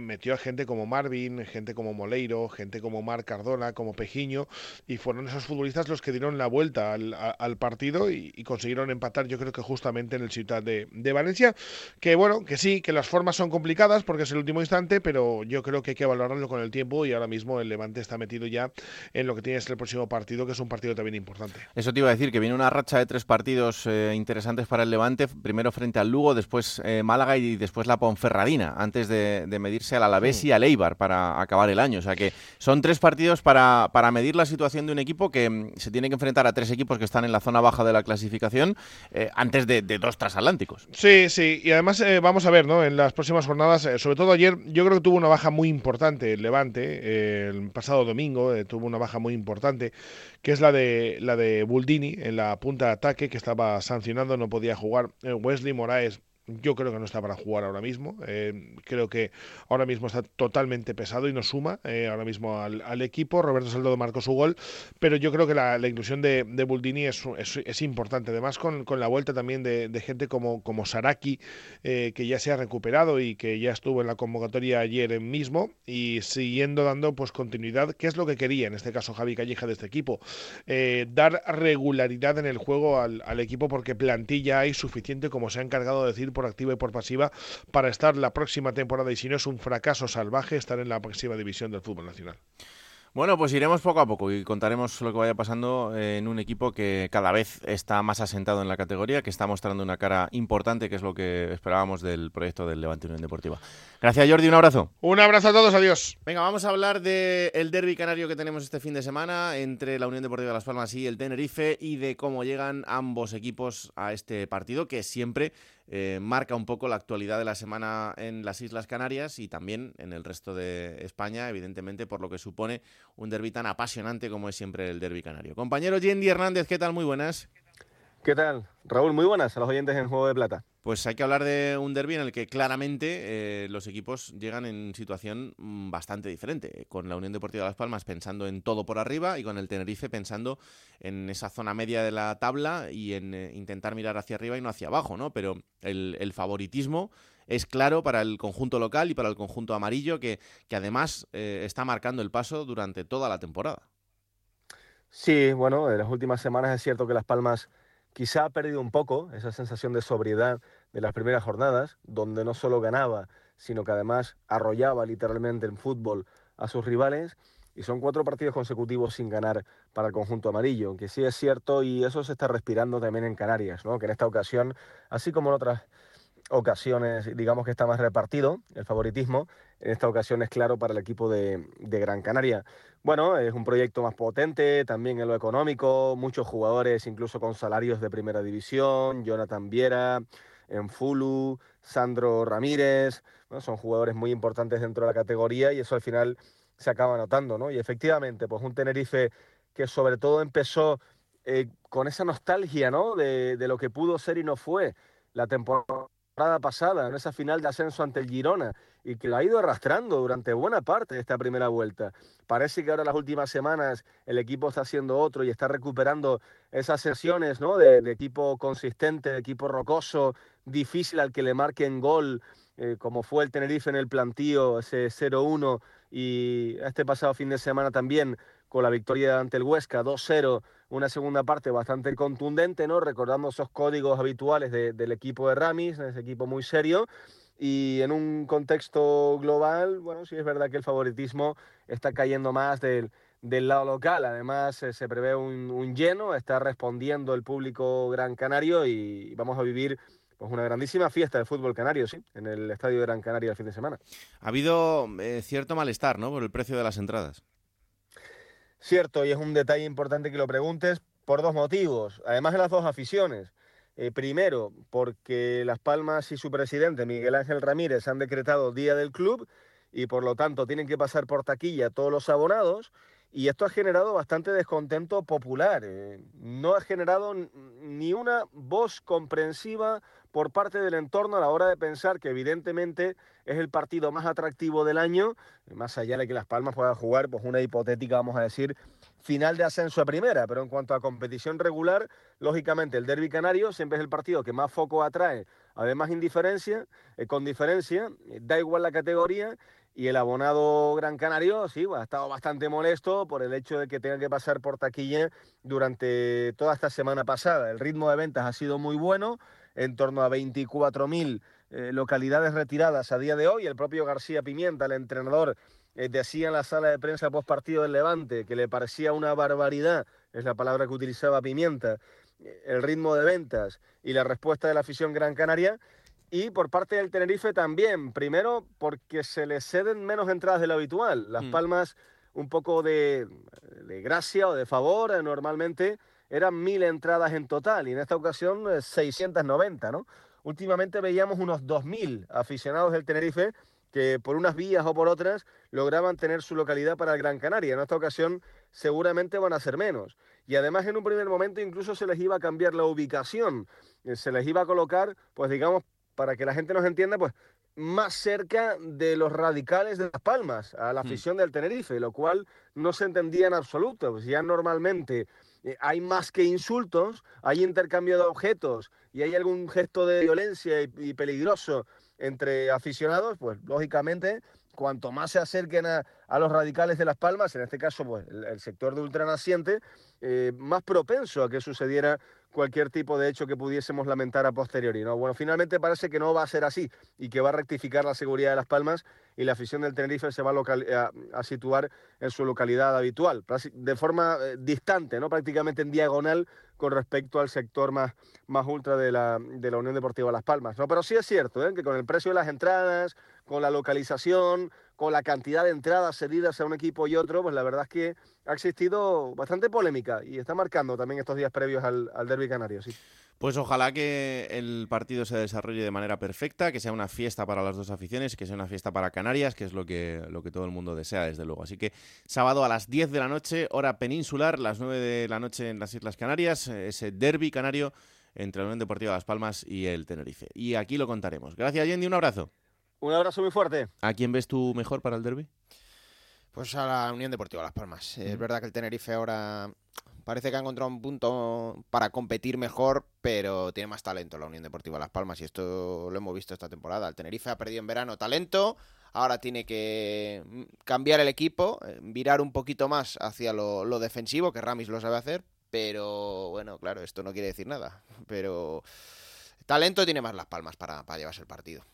Speaker 9: metió a gente como Marvin, gente como Moleiro, gente como Mar Cardona, como Pejiño, y fueron esos futbolistas los que dieron la vuelta al, partido y, consiguieron empatar, yo creo que justamente en el Ciudad de, de Valencia, que bueno, que sí, que las formas son complicadas porque es el último instante, pero pero yo creo que hay que valorarlo con el tiempo y ahora mismo el Levante está metido ya en lo que tiene que ser el próximo partido, que es un partido también importante.
Speaker 10: Eso te iba a decir, que viene una racha de tres partidos eh, interesantes para el Levante, primero frente al Lugo, después eh, Málaga y después la Ponferradina, antes de, medirse al Alavés y al Eibar para acabar el año. O sea que son tres partidos para, para medir la situación de un equipo que mm, se tiene que enfrentar a tres equipos que están en la zona baja de la clasificación eh, antes de, dos transatlánticos.
Speaker 9: Sí, sí, y además vamos a ver, ¿no? En las próximas jornadas, sobre todo ayer, yo creo que tuvo una baja muy importante el Levante, el pasado domingo tuvo una baja muy importante, que es la de la de Buldini en la punta de ataque que estaba sancionando, no podía jugar. Eh, Wesley Moraes yo creo que no está para jugar ahora mismo. Eh, creo que ahora mismo está totalmente pesado y no suma eh, ahora mismo al, equipo. Roberto Saldo marcó su gol, pero yo creo que la, inclusión de, de Buldini es, es, importante. Además, con, con, la vuelta también de, gente como, como Saraki, eh, que ya se ha recuperado y que ya estuvo en la convocatoria ayer mismo y siguiendo dando pues continuidad, que es lo que quería en este caso Javi Calleja de este equipo. dar regularidad en el juego al, al equipo porque plantilla hay suficiente, como se ha encargado de decir por activa y por pasiva para estar la próxima temporada y si no es un fracaso salvaje estar en la próxima división del fútbol nacional.
Speaker 10: Bueno, pues iremos poco a poco y contaremos lo que vaya pasando en un equipo que cada vez está más asentado en la categoría, que está mostrando una cara importante, que es lo que esperábamos del proyecto del Levante Unión Deportiva. Gracias, Jordi, un abrazo.
Speaker 9: Un abrazo a todos, adiós.
Speaker 1: Venga, vamos a hablar del derby canario que tenemos este fin de semana entre la Unión Deportiva de Las Palmas y el Tenerife y de cómo llegan ambos equipos a este partido que siempre eh, marca un poco la actualidad de la semana en las Islas Canarias y también en el resto de España, evidentemente por lo que supone un derby tan apasionante como es siempre el derby canario. Compañero Yendi Hernández, ¿qué tal? Muy buenas.
Speaker 11: ¿Qué tal? Raúl, muy buenas a los oyentes en Juego de Plata.
Speaker 1: Pues hay que hablar de un derby en el que claramente eh, los equipos llegan en situación mm, bastante diferente, con la Unión Deportiva de Las Palmas pensando en todo por arriba y con el Tenerife pensando en esa zona media de la tabla y en eh, intentar mirar hacia arriba y no hacia abajo, ¿no? Pero el, favoritismo es claro para el conjunto local y para el conjunto amarillo que, que además eh, está marcando el paso durante toda la temporada.
Speaker 11: Sí, bueno, en las últimas semanas es cierto que Las Palmas quizá ha perdido un poco esa sensación de sobriedad de las primeras jornadas, donde no solo ganaba, sino que además arrollaba literalmente en fútbol a sus rivales. Y son cuatro partidos consecutivos sin ganar para el conjunto amarillo, aunque sí es cierto y eso se está respirando también en Canarias, ¿no? que en esta ocasión, así como en otras ocasiones, digamos que está más repartido el favoritismo, en esta ocasión es claro para el equipo de, Gran Canaria. Bueno, es un proyecto más potente, también en lo económico, muchos jugadores incluso con salarios de primera división, Jonathan Viera, Enfulu, Sandro Ramírez, son jugadores muy importantes dentro de la categoría y eso al final se acaba notando, ¿no? Y efectivamente, pues un Tenerife que sobre todo empezó eh, con esa nostalgia, ¿no? De, de, lo que pudo ser y no fue la temporada pasada, en esa final de ascenso ante el Girona, y que lo ha ido arrastrando durante buena parte de esta primera vuelta. Parece que ahora las últimas semanas el equipo está haciendo otro y está recuperando esas sesiones de, equipo consistente, de equipo rocoso, difícil al que le marquen gol, eh, como fue el Tenerife en el plantío, ese 0-1, y este pasado fin de semana también con la victoria ante el Huesca 2-0, una segunda parte bastante contundente, ¿no? Recordando esos códigos habituales del equipo de Ramis, ese equipo muy serio. Y en un contexto global, bueno, sí es verdad que el favoritismo está cayendo más del, del lado local. Además, eh, se prevé un, un, lleno, está respondiendo el público gran canario y vamos a vivir pues una grandísima fiesta de fútbol canario, sí, en el estadio de Gran Canaria el fin de semana.
Speaker 1: Ha habido eh, cierto malestar, ¿no? Por el precio de las entradas.
Speaker 11: Cierto, y es un detalle importante que lo preguntes por dos motivos, además de las dos aficiones. Eh, primero, porque Las Palmas y su presidente, Miguel Ángel Ramírez, han decretado Día del Club y por lo tanto tienen que pasar por taquilla todos los abonados y esto ha generado bastante descontento popular. Eh, no ha generado ni una voz comprensiva por parte del entorno a la hora de pensar que evidentemente es el partido más atractivo del año, más allá de que Las Palmas pueda jugar pues una hipotética, vamos a decir, final de ascenso a primera, pero en cuanto a competición regular, lógicamente el derby canario siempre es el partido que más foco atrae, además indiferencia, eh, con diferencia, eh, da igual la categoría y el abonado Gran Canario, sí, ha estado bastante molesto por el hecho de que tenga que pasar por taquilla durante toda esta semana pasada. El ritmo de ventas ha sido muy bueno, en torno a 24.000 eh, localidades retiradas a día de hoy. El propio García Pimienta, el entrenador, eh, decía en la sala de prensa post partido del Levante que le parecía una barbaridad, es la palabra que utilizaba Pimienta, el ritmo de ventas y la respuesta de la afición Gran Canaria. Y por parte del Tenerife también, primero porque se le ceden menos entradas de lo habitual. Las
Speaker 1: Mm.
Speaker 11: Palmas un poco de, de gracia o de favor, eh, normalmente eran mil entradas en total y en esta ocasión eh, 690, ¿no? Últimamente veíamos unos 2.000 aficionados del Tenerife que por unas vías o por otras lograban tener su localidad para el Gran Canaria. En esta ocasión seguramente van a ser menos. Y además en un primer momento incluso se les iba a cambiar la ubicación. Eh, Se les iba a colocar, pues digamos, para que la gente nos entienda, pues más cerca de los radicales de Las Palmas, a la
Speaker 1: Hmm.
Speaker 11: afición del Tenerife, lo cual no se entendía en absoluto. Pues ya normalmente eh, hay más que insultos, hay intercambio de objetos y hay algún gesto de violencia y, y peligroso entre aficionados, pues lógicamente cuanto más se acerquen a, a los radicales de Las Palmas, en este caso pues, el, el sector de ultranaciente, eh, más propenso a que sucediera cualquier tipo de hecho que pudiésemos lamentar a posteriori. ¿no? Bueno, finalmente parece que no va a ser así y que va a rectificar la seguridad de Las Palmas y la afición del Tenerife se va a, a situar en su localidad habitual, de forma eh, distante, ¿no? prácticamente en diagonal con respecto al sector más, más ultra de la, de la Unión Deportiva Las Palmas. ¿no? Pero sí es cierto ¿eh? que con el precio de las entradas, con la localización, con la cantidad de entradas cedidas a un equipo y otro, pues la verdad es que ha existido bastante polémica y está marcando también estos días previos al, derby canario. Sí.
Speaker 1: Pues ojalá que el partido se desarrolle de manera perfecta, que sea una fiesta para las dos aficiones, que sea una fiesta para Canarias, que es lo que, lo que todo el mundo desea, desde luego. Así que sábado a las 10 de la noche, hora peninsular, las 9 de la noche en las Islas Canarias, ese derby canario entre la Unión Deportiva Las Palmas y el Tenerife. Y aquí lo contaremos. Gracias, Yendi, un abrazo.
Speaker 11: Un abrazo muy fuerte.
Speaker 1: ¿A quién ves tú mejor para el derby?
Speaker 4: Pues a la Unión Deportiva Las Palmas. Es verdad que el Tenerife ahora parece que ha encontrado un punto para competir mejor, pero tiene más talento la Unión Deportiva Las Palmas y esto lo hemos visto esta temporada. El Tenerife ha perdido en verano talento, ahora tiene que mm, cambiar el equipo, eh, virar un poquito más hacia lo, lo defensivo, que Ramis lo sabe hacer, pero bueno, claro, esto no quiere decir nada. Pero talento tiene más Las Palmas para, para llevarse el partido.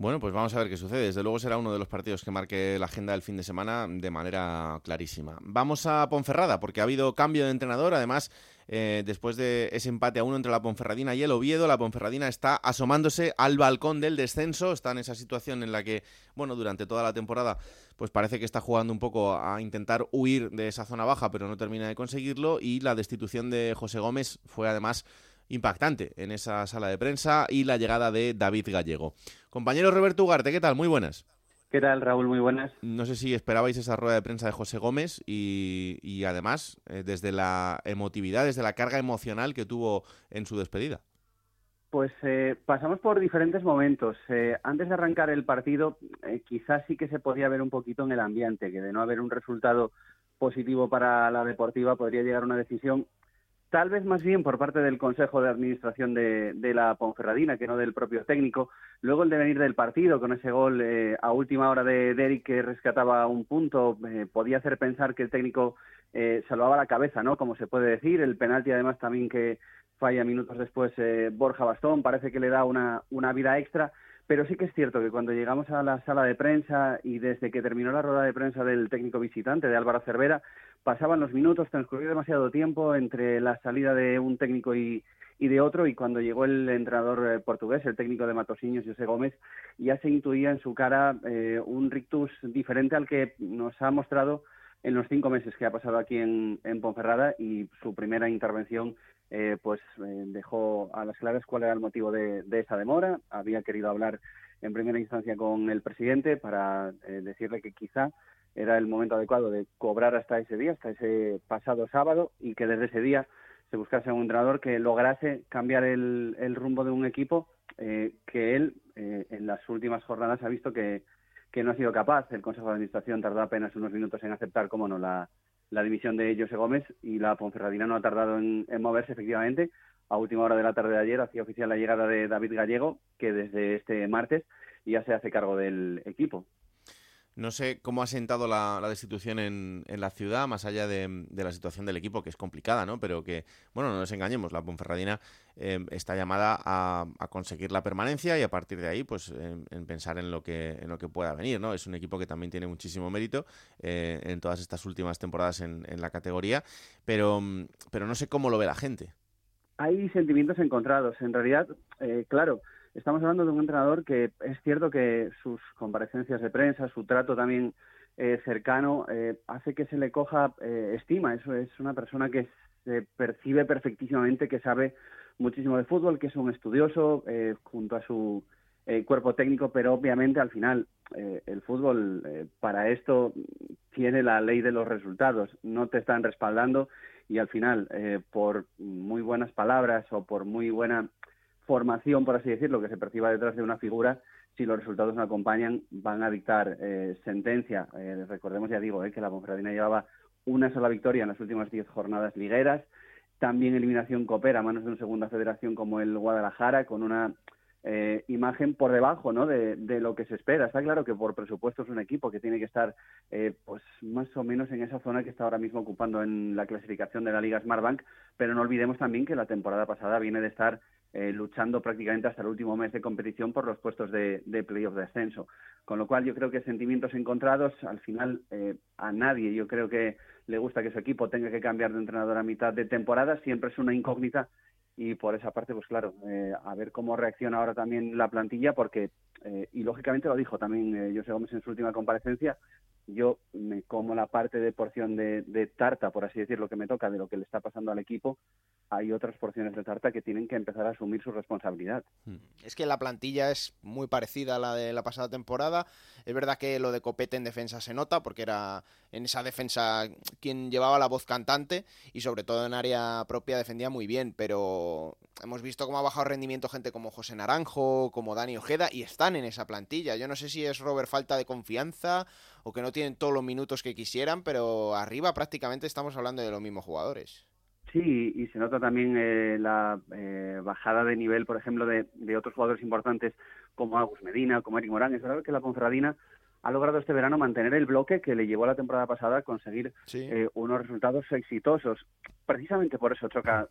Speaker 1: Bueno, pues vamos a ver qué sucede. Desde luego será uno de los partidos que marque la agenda del fin de semana de manera clarísima. Vamos a Ponferrada, porque ha habido cambio de entrenador. Además, eh, después de ese empate a uno entre la Ponferradina y el Oviedo, la Ponferradina está asomándose al balcón del descenso. Está en esa situación en la que, bueno, durante toda la temporada, pues parece que está jugando un poco a intentar huir de esa zona baja, pero no termina de conseguirlo. Y la destitución de José Gómez fue además impactante en esa sala de prensa y la llegada de David Gallego. Compañero Roberto Ugarte, ¿qué tal? Muy buenas.
Speaker 12: ¿Qué tal, Raúl? Muy buenas.
Speaker 1: No sé si esperabais esa rueda de prensa de José Gómez y, y además eh, desde la emotividad, desde la carga emocional que tuvo en su despedida.
Speaker 12: Pues eh, pasamos por diferentes momentos. Eh, antes de arrancar el partido, eh, quizás sí que se podía ver un poquito en el ambiente, que de no haber un resultado positivo para la deportiva podría llegar a una decisión tal vez más bien por parte del Consejo de Administración de, de la Ponferradina que no del propio técnico. Luego el devenir del partido, con ese gol eh, a última hora de Derek que rescataba un punto, eh, podía hacer pensar que el técnico eh, salvaba la cabeza, ¿no? Como se puede decir. El penalti además también que falla minutos después eh, Borja Bastón, parece que le da una, una vida extra. Pero sí que es cierto que cuando llegamos a la sala de prensa y desde que terminó la rueda de prensa del técnico visitante, de Álvaro Cervera, pasaban los minutos, transcurrió demasiado tiempo entre la salida de un técnico y, de otro, y cuando llegó el entrenador eh, portugués, el técnico de Matosiños, José Gómez, ya se intuía en su cara eh, un rictus diferente al que nos ha mostrado en los cinco meses que ha pasado aquí en, en Ponferrada y su primera intervención eh, pues eh, dejó a las claras cuál era el motivo de, esa demora. Había querido hablar en primera instancia con el presidente para eh, decirle que quizá era el momento adecuado de cobrar hasta ese día, hasta ese pasado sábado, y que desde ese día se buscase un entrenador que lograse cambiar el, el rumbo de un equipo eh, que él en las últimas jornadas ha visto que, que no ha sido capaz. El Consejo de Administración tardó apenas unos minutos en aceptar, como no, la, la dimisión de José Gómez y la Ponferradina no ha tardado en, en, moverse efectivamente. A última hora de la tarde de ayer hacía oficial la llegada de David Gallego, que desde este martes ya se hace cargo del equipo.
Speaker 1: No sé cómo ha sentado la, destitución en, la ciudad, más allá de, la situación del equipo, que es complicada, ¿no? Pero que, bueno, no nos engañemos, la Ponferradina em, está llamada a, conseguir la permanencia y a partir de ahí, pues, en, pensar en lo, que, en lo que pueda venir, ¿no? Es un equipo que también tiene muchísimo mérito eh, en todas estas últimas temporadas en, la categoría, pero, pero no sé cómo lo ve la gente.
Speaker 12: Hay sentimientos encontrados. En realidad, eh, claro, estamos hablando de un entrenador que es cierto que sus comparecencias de prensa, su trato también eh, cercano, eh, hace que se le coja eh, estima. Eso es una persona que se percibe perfectísimamente, que sabe muchísimo de fútbol, que es un estudioso junto a su cuerpo técnico, pero obviamente al final el fútbol para esto tiene la ley de los resultados. No te están respaldando y al final, por muy buenas palabras o por muy buena formación, por así decirlo, que se perciba detrás de una figura, si los resultados no acompañan, van a dictar eh, sentencia. Eh, recordemos, ya digo, eh, que la Ponferradina llevaba una sola victoria en las últimas diez jornadas ligueras, también eliminación coopera a manos de una segunda federación como el Guadalajara, con una imagen por debajo ¿no? de, lo que se espera. Está claro que por presupuesto es un equipo que tiene que estar pues más o menos en esa zona que está ahora mismo ocupando en la clasificación de la Liga Smartbank, pero no olvidemos también que la temporada pasada viene de estar eh, luchando prácticamente hasta el último mes de competición por los puestos de, de playoff de ascenso. Con lo cual yo creo que sentimientos encontrados, al final eh, a nadie yo creo que le gusta que su equipo tenga que cambiar de entrenador a mitad de temporada, siempre es una incógnita y por esa parte, pues claro, eh, a ver cómo reacciona ahora también la plantilla, porque, y lógicamente lo dijo también José Gómez en su última comparecencia, yo me como la parte de porción de, tarta, por así decirlo, que me toca de lo que le está pasando al equipo, hay otras porciones de tarta que tienen que empezar a asumir su responsabilidad.
Speaker 4: Hmm. Es que la plantilla es muy parecida a la de la pasada temporada. Es verdad que lo de Copete en defensa se nota, porque era en esa defensa quien llevaba la voz cantante y sobre todo en área propia defendía muy bien, pero hemos visto cómo ha bajado rendimiento gente como José Naranjo, como Dani Ojeda y están en esa plantilla. Yo no sé si es Robert falta de confianza o que no tienen todos los minutos que quisieran, pero arriba prácticamente estamos hablando de los mismos jugadores.
Speaker 12: Sí, y se nota también eh, la eh, bajada de nivel, por ejemplo, de, otros jugadores importantes como Agus Medina, como Eric Morán. Es verdad que la Ponferradina ha logrado este verano mantener el bloque que le llevó a la temporada pasada a conseguir eh, unos resultados exitosos. Precisamente por eso choca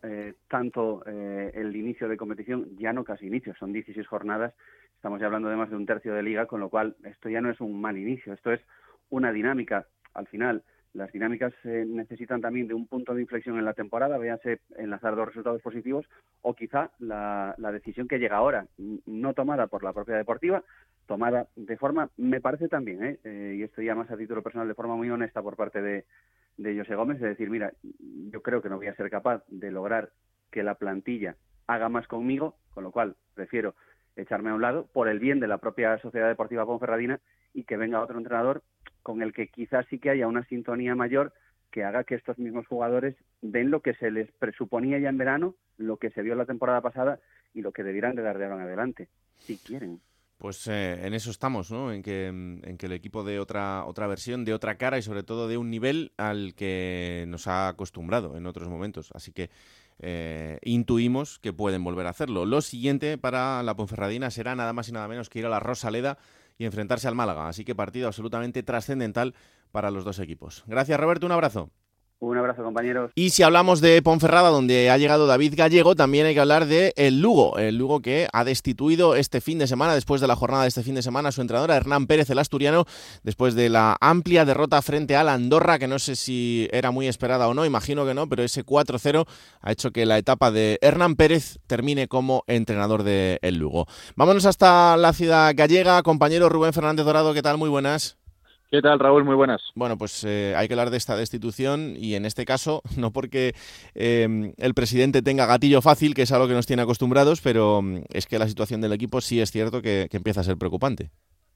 Speaker 12: tanto el inicio de competición, ya no casi inicio, son 16 jornadas, estamos ya hablando de más de un tercio de liga, con lo cual esto ya no es un mal inicio, esto es una dinámica. Al final, las dinámicas eh, necesitan también de un punto de inflexión en la temporada, véase enlazar dos resultados positivos o quizá la, decisión que llega ahora, no tomada por la propia deportiva, tomada de forma, me parece también, ¿eh? Eh, y esto ya más a título personal, de forma muy honesta por parte de, de José Gómez, de decir, mira, yo creo que no voy a ser capaz de lograr que la plantilla haga más conmigo, con lo cual prefiero echarme a un lado por el bien de la propia Sociedad Deportiva Ponferradina y que venga otro entrenador con el que quizás sí que haya una sintonía mayor que haga que estos mismos jugadores den lo que se les presuponía ya en verano, lo que se vio la temporada pasada y lo que debieran de dar de ahora en adelante, si quieren.
Speaker 1: Pues eh, en eso estamos, ¿no? En que, en que el equipo de otra, otra versión, de otra cara y sobre todo de un nivel al que nos ha acostumbrado en otros momentos. Así que eh, intuimos que pueden volver a hacerlo. Lo siguiente para la Ponferradina será nada más y nada menos que ir a la Rosaleda y enfrentarse al Málaga. Así que partido absolutamente trascendental para los dos equipos. Gracias Roberto, un abrazo.
Speaker 12: Un abrazo, compañeros.
Speaker 1: Y si hablamos de Ponferrada, donde ha llegado David Gallego, también hay que hablar de el Lugo. El Lugo que ha destituido este fin de semana, después de la jornada de este fin de semana, su entrenador Hernán Pérez, el asturiano, después de la amplia derrota frente a la Andorra, que no sé si era muy esperada o no, imagino que no, pero ese 4-0 ha hecho que la etapa de Hernán Pérez termine como entrenador de el Lugo. Vámonos hasta la ciudad gallega. Compañero Rubén Fernández Dorado, ¿qué tal? Muy buenas.
Speaker 5: ¿Qué tal, Raúl? Muy buenas.
Speaker 1: Bueno, pues eh, hay que hablar de esta destitución y en este caso, no porque em, el presidente tenga gatillo fácil, que es algo que nos tiene acostumbrados, pero mm, es que la situación del equipo sí es cierto que empieza a ser preocupante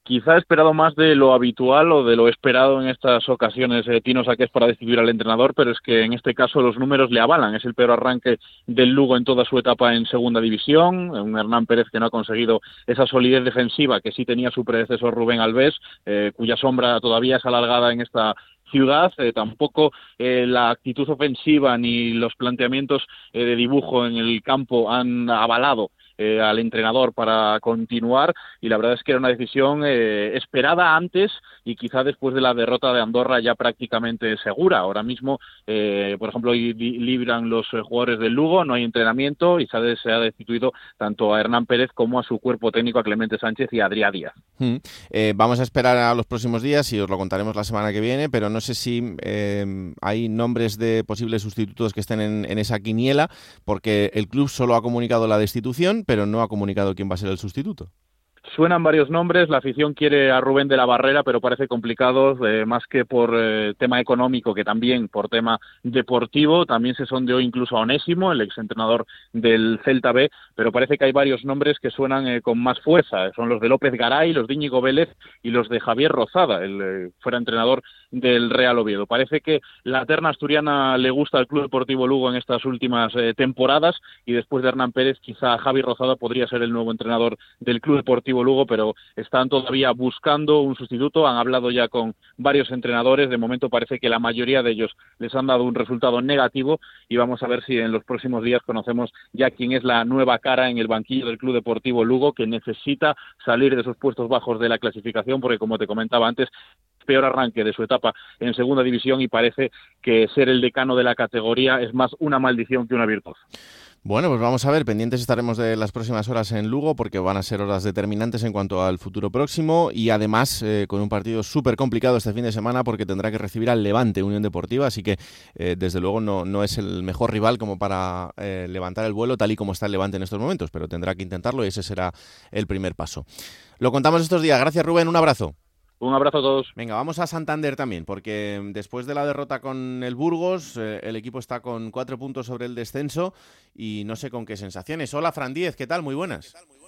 Speaker 5: quizá esperado más de lo habitual o de lo esperado en estas ocasiones eh, Tino Saqués para decidir al entrenador, pero es que en este caso los números le avalan. Es el peor arranque del Lugo en toda su etapa en segunda división. Un Hernán Pérez que no ha conseguido esa solidez defensiva que sí tenía su predecesor Rubén Alves, eh, cuya sombra todavía es alargada en esta ciudad, eh, tampoco eh, la actitud ofensiva ni los planteamientos de dibujo en el campo han avalado eh, al entrenador para continuar y la verdad es que era una decisión eh, esperada antes y quizá después de la derrota de Andorra ya prácticamente segura. Ahora mismo, eh, por ejemplo, libran los jugadores del Lugo, no hay entrenamiento y se ha destituido tanto a Hernán Pérez como a su cuerpo técnico, a Clemente Sánchez y a Adrián Díaz.
Speaker 1: Mm. vamos a esperar a los próximos días y os lo contaremos la semana que viene, pero no sé si hay nombres de posibles sustitutos que estén en esa quiniela, porque el club solo ha comunicado la destitución, pero no ha comunicado quién va a ser el sustituto.
Speaker 5: Suenan varios nombres, la afición quiere a Rubén de la Barrera, pero parece complicado, eh, más que por eh, tema económico, que también por tema deportivo. También se sondeó incluso a Onésimo, el exentrenador del Celta B, pero parece que hay varios nombres que suenan eh, con más fuerza. Son los de López Garay, los de Íñigo Vélez y los de Javier Rozada, el fuera entrenador del Real Oviedo. Parece que la terna asturiana le gusta al Club Deportivo Lugo en estas últimas temporadas y después de Hernán Pérez, quizá Javier Rozada podría ser el nuevo entrenador del Club Deportivo Lugo, pero están todavía buscando un sustituto. Han hablado ya con varios entrenadores. De momento parece que la mayoría de ellos les han dado un resultado negativo y vamos a ver si en los próximos días conocemos ya quién es la nueva cara en el banquillo del Club Deportivo Lugo que necesita salir de esos puestos bajos de la clasificación porque como te comentaba antes peor arranque de su etapa en segunda división y parece que ser el decano de la categoría es más una maldición que una virtud.
Speaker 1: Bueno, pues vamos a ver, pendientes estaremos de las próximas horas en Lugo porque van a ser horas determinantes en cuanto al futuro próximo y además eh, con un partido súper complicado este fin de semana porque tendrá que recibir al Levante Unión Deportiva, así que eh, desde luego no, no, es el mejor rival como para eh, levantar el vuelo tal y como está el Levante en estos momentos, pero tendrá que intentarlo y ese será el primer paso. Lo contamos estos días. Gracias Rubén, un abrazo.
Speaker 5: Un abrazo a todos.
Speaker 1: Venga, vamos a Santander también, porque después de la derrota con el Burgos, eh, el equipo está con cuatro puntos sobre el descenso y no sé con qué sensaciones. Hola, Fran Díez, ¿qué tal? Muy buenas.
Speaker 13: Buenas,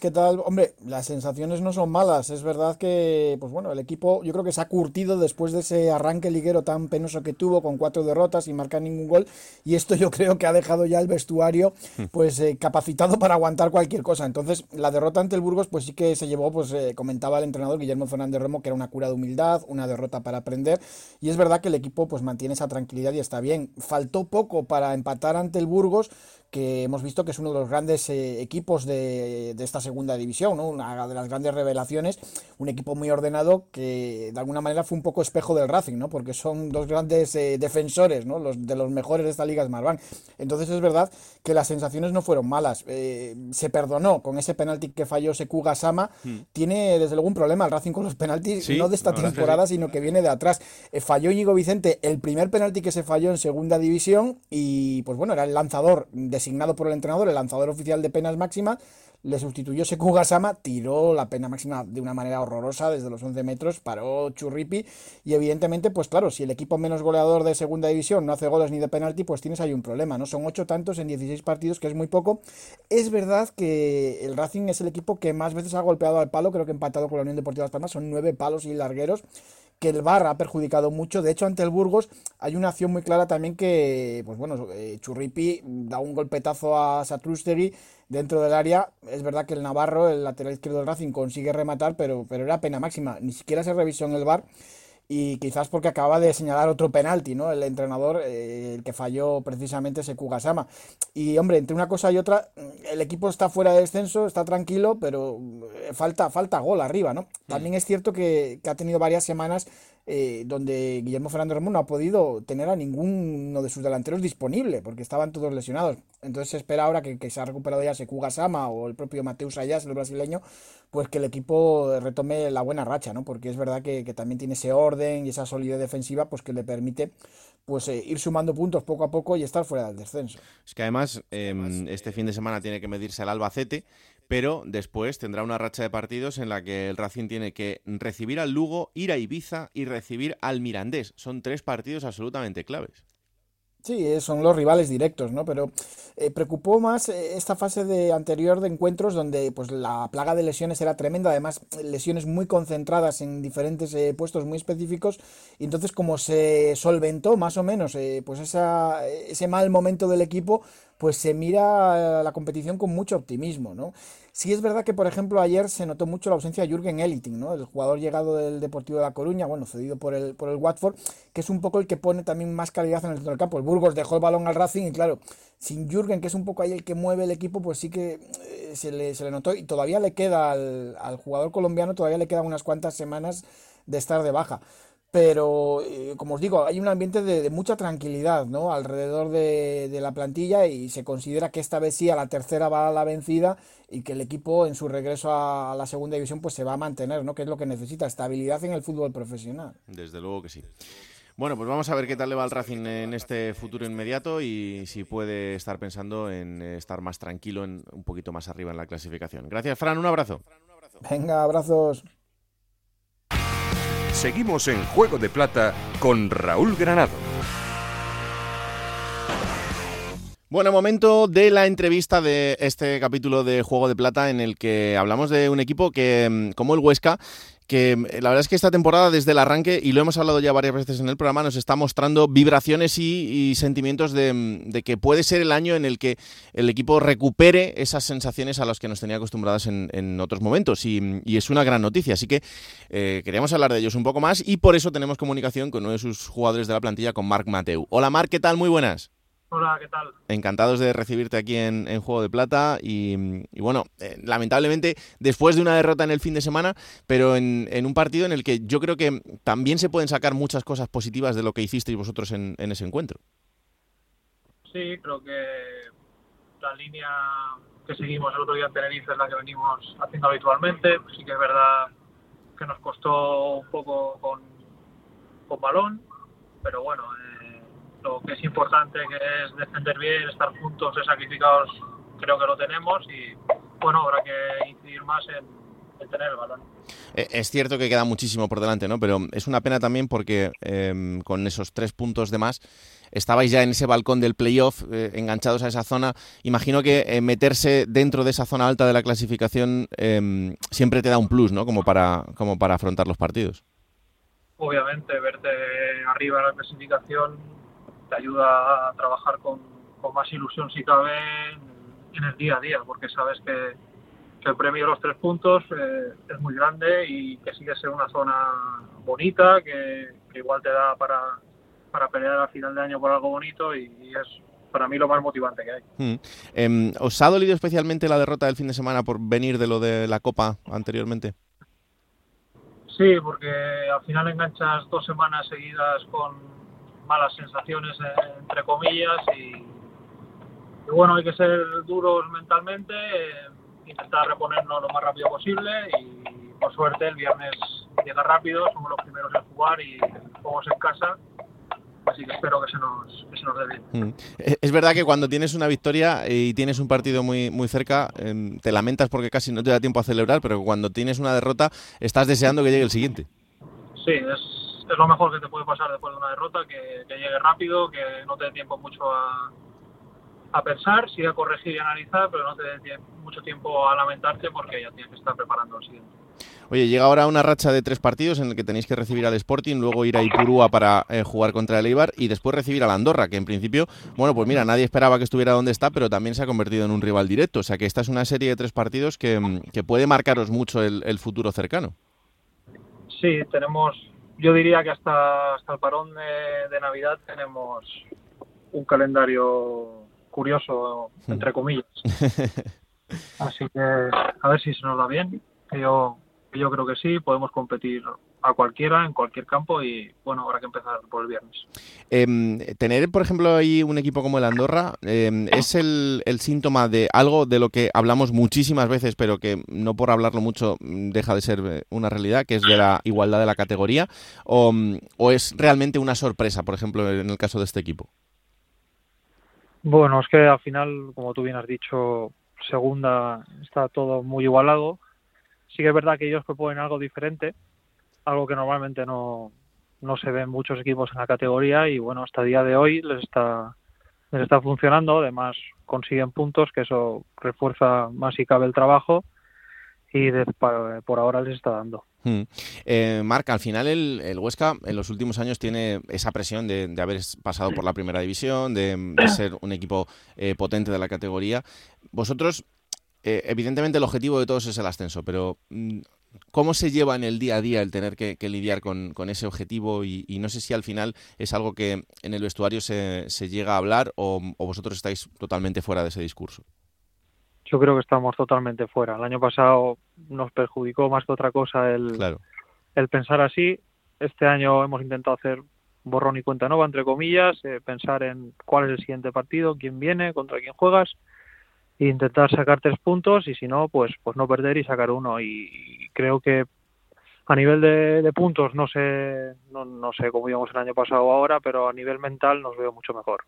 Speaker 13: ¿qué tal? Hombre, las sensaciones no son malas. Es verdad que, pues bueno, el equipo yo creo que se ha curtido después de ese arranque liguero tan penoso que tuvo con cuatro derrotas y marcar ningún gol. Y esto yo creo que ha dejado ya el vestuario hmm. pues eh, capacitado para aguantar cualquier cosa. Entonces, la derrota ante el Burgos pues sí que se llevó, pues eh, comentaba el entrenador Guillermo Fernández Romo que era una cura de humildad, una derrota para aprender. Y es verdad que el equipo pues mantiene esa tranquilidad y está bien. Faltó poco para empatar ante el Burgos, que hemos visto que es uno de los grandes eh, equipos de, esta segunda división, ¿no? una de las grandes revelaciones, un equipo muy ordenado que de alguna manera fue un poco espejo del Racing, ¿no? porque son dos grandes eh, defensores, ¿no? los, de los mejores de esta liga Smartbank. Entonces es verdad que las sensaciones no fueron malas. Eh, se perdonó con ese penalti que falló Sekuga Sama. Hmm. Tiene desde luego un problema el Racing con los penaltis, no de esta temporada, sino que viene de atrás. falló Íñigo Vicente el primer penalti que se falló en segunda división y pues bueno, era el lanzador de designado por el entrenador, el lanzador oficial de penas máximas, le sustituyó Seku Gasama, tiró la pena máxima de una manera horrorosa desde los 11 metros, paró Churripi y evidentemente, pues claro, si el equipo menos goleador de segunda división no hace goles ni de penalti, pues tienes ahí un problema, ¿no? Son ocho tantos en 16 partidos, que es muy poco. Es verdad que el Racing es el equipo que más veces ha golpeado al palo, creo que empatado con la Unión Deportiva Las Palmas, son nueve palos y largueros que el VAR ha perjudicado mucho. De hecho, ante el Burgos hay una acción muy clara también que, pues bueno, eh, Churripi da un golpetazo a Satrustegui dentro del área. Es verdad que el Navarro, el lateral izquierdo del Racing, consigue rematar, pero, pero era pena máxima. Ni siquiera se revisó en el VAR y quizás porque acaba de señalar otro penalti, ¿no? El entrenador, eh, el que falló precisamente ese Kugasama. Y hombre, entre una cosa y otra, el equipo está fuera de descenso, está tranquilo, pero eh, falta, falta gol arriba, ¿no? Mm. También es cierto que, que ha tenido varias semanas eh, donde Guillermo Fernández Ramón no ha podido tener a ninguno de sus delanteros disponible, porque estaban todos lesionados. Entonces se espera ahora que, se ha recuperado ya Sekuga Sama o el propio Mateus Ayas, el brasileño, pues que el equipo retome la buena racha, ¿no? Porque es verdad que, también tiene ese orden y esa solidez defensiva, pues que le permite pues eh, ir sumando puntos poco a poco y estar fuera del descenso.
Speaker 1: Es que además, em, este fin de semana tiene que medirse al Albacete pero después tendrá una racha de partidos en la que el Racing tiene que recibir al Lugo, ir a Ibiza y recibir al Mirandés. Son tres partidos absolutamente claves.
Speaker 13: Sí, eh, son los rivales directos, ¿no? Pero eh, preocupó más eh, esta fase de anterior de encuentros donde pues la plaga de lesiones era tremenda, además lesiones muy concentradas en diferentes puestos muy específicos y entonces como se solventó más o menos pues esa, ese mal momento del equipo, pues se mira la competición con mucho optimismo, ¿no? Sí es verdad que, por ejemplo, ayer se notó mucho la ausencia de Jürgen Eliting, ¿no? El jugador llegado del Deportivo de La Coruña, bueno, cedido por el, por el Watford, que es un poco el que pone también más calidad en el del campo. El Burgos dejó el balón al Racing y, claro, sin Jürgen, que es un poco ahí el que mueve el equipo, pues sí que eh, se, le, se, le, notó y todavía le queda al, al jugador colombiano, todavía le quedan unas cuantas semanas de estar de baja pero eh, como os digo, hay un ambiente de, mucha tranquilidad ¿no? alrededor de, la plantilla y se considera que esta vez sí a la tercera va a la vencida y que el equipo en su regreso a, la segunda división pues se va a mantener, ¿no? que es lo que necesita, estabilidad en el fútbol profesional.
Speaker 1: Desde luego que sí. Bueno, pues vamos a ver qué tal le va al Racing en este futuro inmediato y si puede estar pensando en estar más tranquilo, en, un poquito más arriba en la clasificación. Gracias, Fran, un abrazo.
Speaker 13: Venga, abrazos.
Speaker 2: Seguimos en Juego de Plata con Raúl Granado.
Speaker 1: Bueno, momento de la entrevista de este capítulo de Juego de Plata en el que hablamos de un equipo que, mm, como el Huesca, que eh, la verdad es que esta temporada desde el arranque, y lo hemos hablado ya varias veces en el programa, nos está mostrando vibraciones y, sentimientos de, que puede ser el año en el que el equipo recupere esas sensaciones a las que nos tenía acostumbradas en, otros momentos. Y, es una gran noticia. Así que eh, queríamos hablar de ellos un poco más y por eso tenemos comunicación con uno de sus jugadores de la plantilla, con Marc Mateu. Hola Marc, ¿qué tal? Muy buenas.
Speaker 14: Hola, ¿qué tal?
Speaker 1: Encantados de recibirte aquí en, Juego de Plata y, bueno, eh, lamentablemente después de una derrota en el fin de semana, pero en, un partido en el que yo creo que también se pueden sacar muchas cosas positivas de lo que hicisteis vosotros en, ese encuentro.
Speaker 14: Sí, creo que la línea que seguimos el otro día en Tenerife es la que venimos haciendo habitualmente. Sí que es verdad que nos costó un poco con, con balón, pero bueno, lo que es importante, que es defender bien, estar juntos, ser sacrificados, creo que lo tenemos y bueno, habrá que incidir más en, tener el balón.
Speaker 1: Eh, es cierto que queda muchísimo por delante, ¿no? Pero es una pena también porque em, con esos tres puntos de más estabais ya en ese balcón del playoff, eh, enganchados a esa zona. Imagino que eh, meterse dentro de esa zona alta de la clasificación em, siempre te da un plus, ¿no? Como para, como para afrontar los partidos.
Speaker 14: Obviamente, verte arriba en la clasificación te ayuda a trabajar con, más ilusión si cabe en, el día a día, porque sabes que, el premio de los tres puntos eh, es muy grande y que sigue siendo una zona bonita, que, igual te da para, para pelear al final de año por algo bonito y, es para mí lo más motivante que hay.
Speaker 1: Mm. Em, ¿Os ha dolido especialmente la derrota del fin de semana por venir de lo de la Copa anteriormente?
Speaker 14: Sí, porque al final enganchas dos semanas seguidas con, malas sensaciones, eh, entre comillas, y, bueno, hay que ser duros mentalmente, eh, intentar reponernos lo más rápido posible y por suerte el viernes llega rápido, somos los primeros en jugar y jugamos en casa. Así que espero que se nos, que se nos dé bien.
Speaker 1: Mm. Es verdad que cuando tienes una victoria y tienes un partido muy, muy cerca, em, te lamentas porque casi no te da tiempo a celebrar, pero cuando tienes una derrota estás deseando que llegue el siguiente.
Speaker 14: Sí, es, es lo mejor que te puede pasar después de una derrota, que, llegue rápido, que no te dé tiempo mucho a, a pensar, sí a corregir y analizar, pero no te dé mucho tiempo a lamentarte porque ya tienes que estar preparando el siguiente.
Speaker 1: Oye, llega ahora una racha de tres partidos en el que tenéis que recibir al Sporting, luego ir a Ipurúa para eh, jugar contra el Eibar y después recibir a la Andorra, que en principio, bueno, pues mira, nadie esperaba que estuviera donde está, pero también se ha convertido en un rival directo. O sea que esta es una serie de tres partidos que, que puede marcaros mucho el, el futuro cercano.
Speaker 14: Sí, tenemos yo diría que hasta, hasta el parón de, Navidad tenemos un calendario curioso, entre comillas. Así que a ver si se nos da bien. Yo, yo creo que sí, podemos competir a cualquiera, en cualquier campo y bueno, habrá que empezar por el viernes.
Speaker 1: Em, tener, por ejemplo, ahí un equipo como el Andorra em, es el, síntoma de algo de lo que hablamos muchísimas veces, pero que no por hablarlo mucho mm, deja de ser eh, una realidad, que es de la igualdad de la categoría, o, mm, o es realmente una sorpresa, por ejemplo, en el caso de este equipo.
Speaker 14: Bueno, es que al final, como tú bien has dicho, segunda está todo muy igualado. Sí que es verdad que ellos proponen algo diferente, algo que normalmente no, no se ven muchos equipos en la categoría y bueno, hasta el día de hoy les está, les está funcionando, además consiguen puntos, que eso refuerza más si cabe el trabajo y por ahora les está dando.
Speaker 1: Hmm. Eh, Marca, al final el, Huesca en los últimos años tiene esa presión de, haber pasado por la primera división, de, ser un equipo eh, potente de la categoría. Vosotros, eh, evidentemente el objetivo de todos es el ascenso, pero mm, ¿cómo se lleva en el día a día el tener que, lidiar con, ese objetivo? Y, no sé si al final es algo que en el vestuario se, llega a hablar o vosotros estáis totalmente fuera de ese discurso
Speaker 14: yo creo que estamos totalmente fuera. El año pasado nos perjudicó más que otra cosa el, el pensar así. Este año hemos intentado hacer borrón y cuenta nueva, entre comillas, eh, pensar en cuál es el siguiente partido, quién viene, contra quién juegas, e intentar sacar tres puntos y si no, pues, pues no perder y sacar uno. Y, creo que a nivel de, puntos no sé, no, no sé cómo íbamos el año pasado ahora, pero a nivel mental nos veo mucho mejor.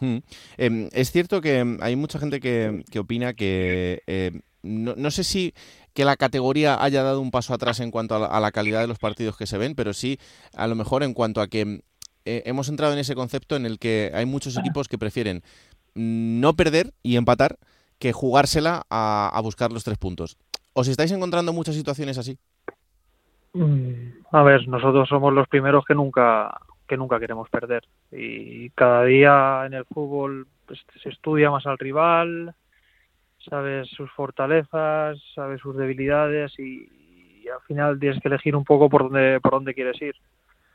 Speaker 1: Hmm. Em, es cierto que hay mucha gente que, opina que em, no, sé si que la categoría haya dado un paso atrás en cuanto a la, calidad de los partidos que se ven, pero sí a lo mejor en cuanto a que eh, hemos entrado en ese concepto en el que hay muchos equipos que prefieren no perder y empatar que jugársela a, a buscar los tres puntos. ¿Os estáis encontrando muchas situaciones así?
Speaker 14: Mm, a ver, nosotros somos los primeros que nunca que nunca queremos perder. Y cada día en el fútbol pues, se estudia más al rival, sabes sus fortalezas, sabes sus debilidades y, al final tienes que elegir un poco por dónde, por dónde quieres ir.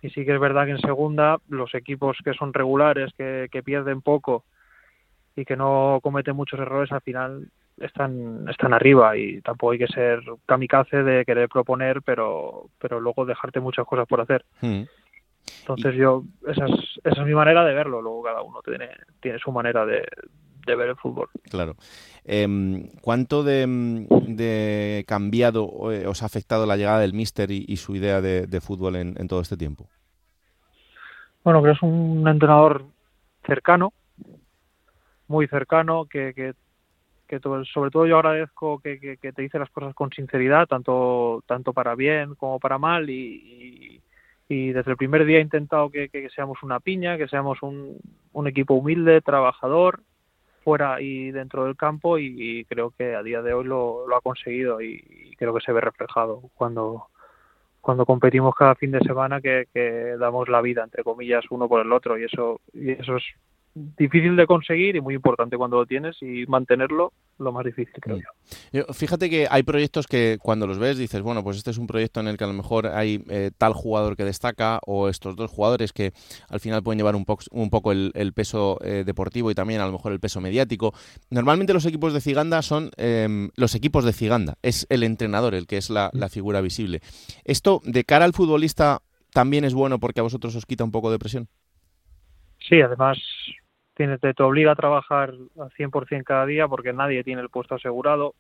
Speaker 14: Y sí que es verdad que en segunda los equipos que son regulares, que, que pierden poco y que no cometen muchos errores, al final están, están arriba y tampoco hay que ser kamikaze de querer proponer, pero, pero luego dejarte muchas cosas por hacer. Hmm. Entonces yo, esa es, esa es mi manera de verlo, luego cada uno tiene, tiene su manera de, ver el fútbol.
Speaker 1: Claro. Em, ¿Cuánto de, cambiado eh, os ha afectado la llegada del míster y, su idea de, fútbol en, todo este tiempo?
Speaker 14: Bueno, creo que es un entrenador cercano, muy cercano, que, que, sobre todo yo agradezco que, te dice las cosas con sinceridad, tanto, tanto para bien como para mal, y y desde el primer día he intentado que, seamos una piña, que seamos un, equipo humilde, trabajador, fuera y dentro del campo y, creo que a día de hoy lo, ha conseguido y, creo que se ve reflejado cuando cuando competimos cada fin de semana que, que, damos la vida entre comillas uno por el otro y eso y eso es difícil de conseguir y muy importante cuando lo tienes y mantenerlo lo más difícil creo mm.
Speaker 1: yo. Fíjate que hay proyectos que cuando los ves dices, bueno, pues este es un proyecto en el que a lo mejor hay eh, tal jugador que destaca o estos dos jugadores que al final pueden llevar un, un poco el, peso eh, deportivo y también a lo mejor el peso mediático. Normalmente los equipos de Ciganda son em, los equipos de Ciganda, es el entrenador el que es la, la figura visible. ¿Esto de cara al futbolista también es bueno porque a vosotros os quita un poco de presión?
Speaker 14: Sí, además tiene, te, te obliga a trabajar al 100% cada día porque nadie tiene el puesto asegurado.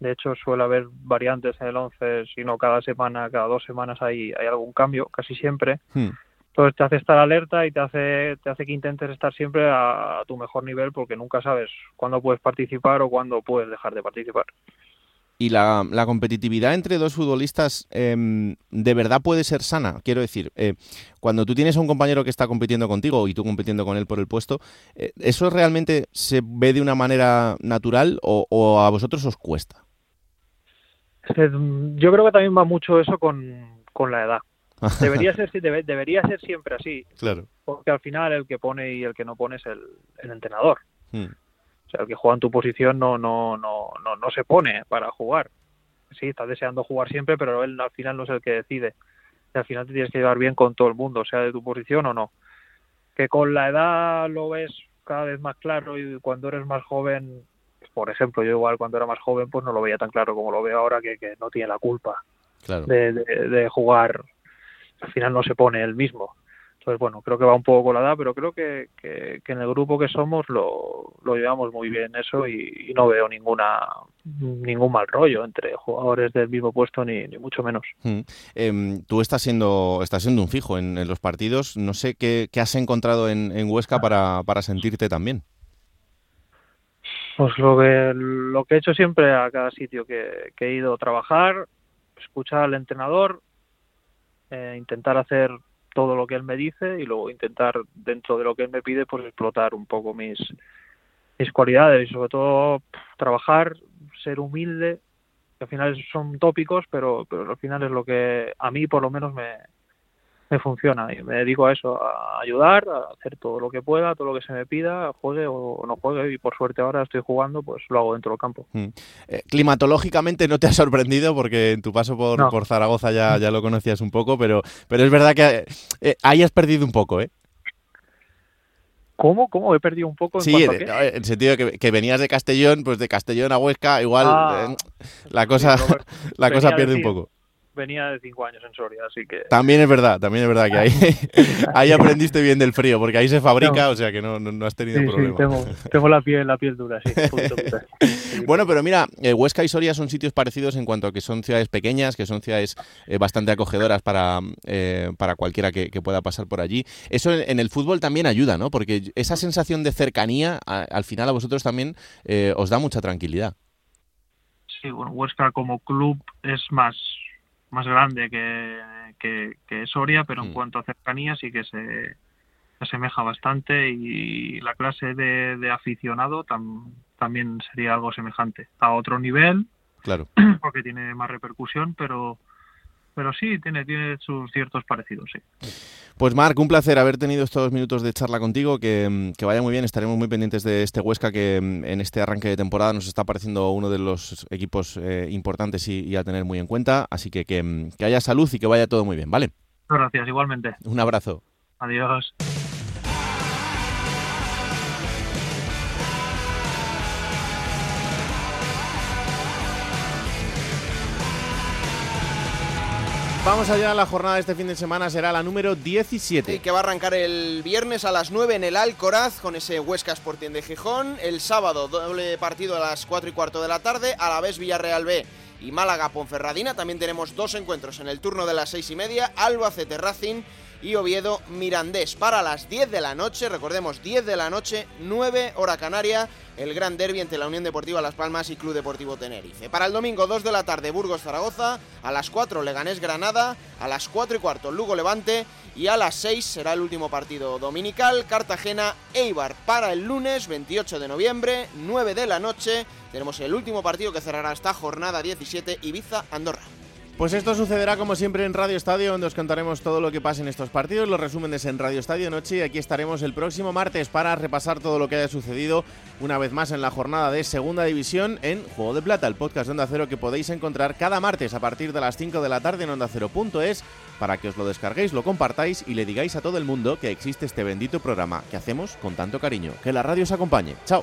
Speaker 14: De hecho, suele haber variantes en el 11, si no cada semana, cada dos semanas hay, hay algún cambio, casi siempre. Hmm. Entonces te hace estar alerta y te hace, te hace que intentes estar siempre a tu mejor nivel porque nunca sabes cuándo puedes participar o cuándo puedes dejar de participar
Speaker 1: y la, competitividad entre dos futbolistas em, de verdad puede ser sana. Quiero decir, eh, cuando tú tienes a un compañero que está compitiendo contigo y tú compitiendo con él por el puesto, eh, ¿eso realmente se ve de una manera natural o, a vosotros os cuesta?
Speaker 14: Yo creo que también va mucho eso con, la edad. Debería ser, debería ser siempre así.
Speaker 1: Claro.
Speaker 14: Porque al final el que pone y el que no pone es el, entrenador. Hmm. O sea, el que juega en tu posición no, no, no, no, no se pone para jugar. Sí, estás deseando jugar siempre, pero él al final no es el que decide. Y al final te tienes que llevar bien con todo el mundo, sea de tu posición o no. Que con la edad lo ves cada vez más claro y cuando eres más joven, por ejemplo, yo igual cuando era más joven pues no lo veía tan claro como lo veo ahora que, que no tiene la culpa de, de jugar. Al final no se pone él mismo pues bueno, creo que va un poco con la edad, pero creo que, que, en el grupo que somos lo, lo llevamos muy bien eso y, no veo ninguna ningún mal rollo entre jugadores del mismo puesto ni, ni mucho menos.
Speaker 1: Mm. Em, tú estás siendo estás siendo un fijo en, los partidos. No sé qué, qué has encontrado en, en Huesca para, para sentirte también.
Speaker 14: Pues lo que, lo que he hecho siempre a cada sitio que, que he ido a trabajar, escuchar al entrenador, eh, intentar hacer todo lo que él me dice y luego intentar dentro de lo que él me pide pues explotar un poco mis mis cualidades y sobre todo trabajar ser humilde al final son tópicos, pero, pero al final es lo que a mí por lo menos me, me funciona y me dedico a eso, a ayudar, a hacer todo lo que pueda, todo lo que se me pida, juegue o no juegue y por suerte ahora estoy jugando, pues lo hago dentro del campo.
Speaker 1: Mm. Eh, climatológicamente no te ha sorprendido porque en tu paso por, por Zaragoza ya, ya lo conocías un poco, pero, pero es verdad que eh, ahí has perdido un poco, ¿eh?
Speaker 14: ¿Cómo? ¿Cómo? He perdido un poco.
Speaker 1: ¿En sí, en, el sentido de que, venías de Castellón, pues de Castellón a Huesca, igual
Speaker 14: ah.
Speaker 1: eh, la cosa, la cosa pierde un poco
Speaker 14: venía de cinco años en Soria, así que...
Speaker 1: También es verdad, también es verdad que ahí, ahí aprendiste bien del frío, porque ahí se fabrica, o sea que no, no, has tenido problema.
Speaker 14: Sí, tengo, tengo, la, piel, la piel dura, sí.
Speaker 1: bueno, pero mira, eh, Huesca y Soria son sitios parecidos en cuanto a que son ciudades pequeñas, que son ciudades eh, bastante acogedoras para, eh, para cualquiera que, pueda pasar por allí. Eso en, el fútbol también ayuda, ¿no? Porque esa sensación de cercanía, al final a vosotros también os da mucha tranquilidad.
Speaker 14: Sí, bueno, Huesca como club es más más grande que, que, Soria, pero en mm. cuanto a cercanía sí que se asemeja bastante y la clase de, de aficionado también sería algo semejante. A otro nivel,
Speaker 1: claro.
Speaker 14: porque tiene más repercusión, pero pero sí, tiene, tiene sus ciertos parecidos, sí.
Speaker 1: Pues Marc, un placer haber tenido estos minutos de charla contigo, que, vaya muy bien, estaremos muy pendientes de este Huesca que en este arranque de temporada nos está pareciendo uno de los equipos eh, importantes y, a tener muy en cuenta, así que, que haya salud y que vaya todo muy bien, ¿vale?
Speaker 14: Gracias, igualmente.
Speaker 1: Un abrazo.
Speaker 14: Adiós.
Speaker 15: Vamos allá, la jornada de este fin de semana será la número 17.
Speaker 4: Y que va a arrancar el viernes a las 9 en el Alcoraz con ese Huesca Sporting de Gijón. El sábado, doble partido a las 4 y cuarto de la tarde, a la vez Villarreal B y Málaga Ponferradina. También tenemos dos encuentros en el turno de las 6 y media, Albacete Racing y Oviedo Mirandés. Para las 10 de la noche, recordemos 10 de la noche, 9 hora canaria, el gran derby entre la Unión Deportiva Las Palmas y Club Deportivo Tenerife. Para el domingo 2 de la tarde, Burgos Zaragoza, a las 4 Leganés Granada, a las 4 y cuarto Lugo Levante y a las 6 será el último partido dominical, Cartagena Eibar. Para el lunes 28 de noviembre, 9 de la noche, tenemos el último partido que cerrará esta jornada 17, Ibiza Andorra.
Speaker 15: Pues esto sucederá como siempre en Radio Estadio, donde os contaremos todo lo que pasa en estos partidos, los resúmenes en Radio Estadio Noche y aquí estaremos el próximo martes para repasar todo lo que haya sucedido una vez más en la jornada de Segunda División en Juego de Plata, el podcast de Onda Cero que podéis encontrar cada martes a partir de las 5 de la tarde en Onda Cero.es para que os lo descarguéis, lo compartáis y le digáis a todo el mundo que existe este bendito programa que hacemos con tanto cariño. Que la radio os acompañe. Chao.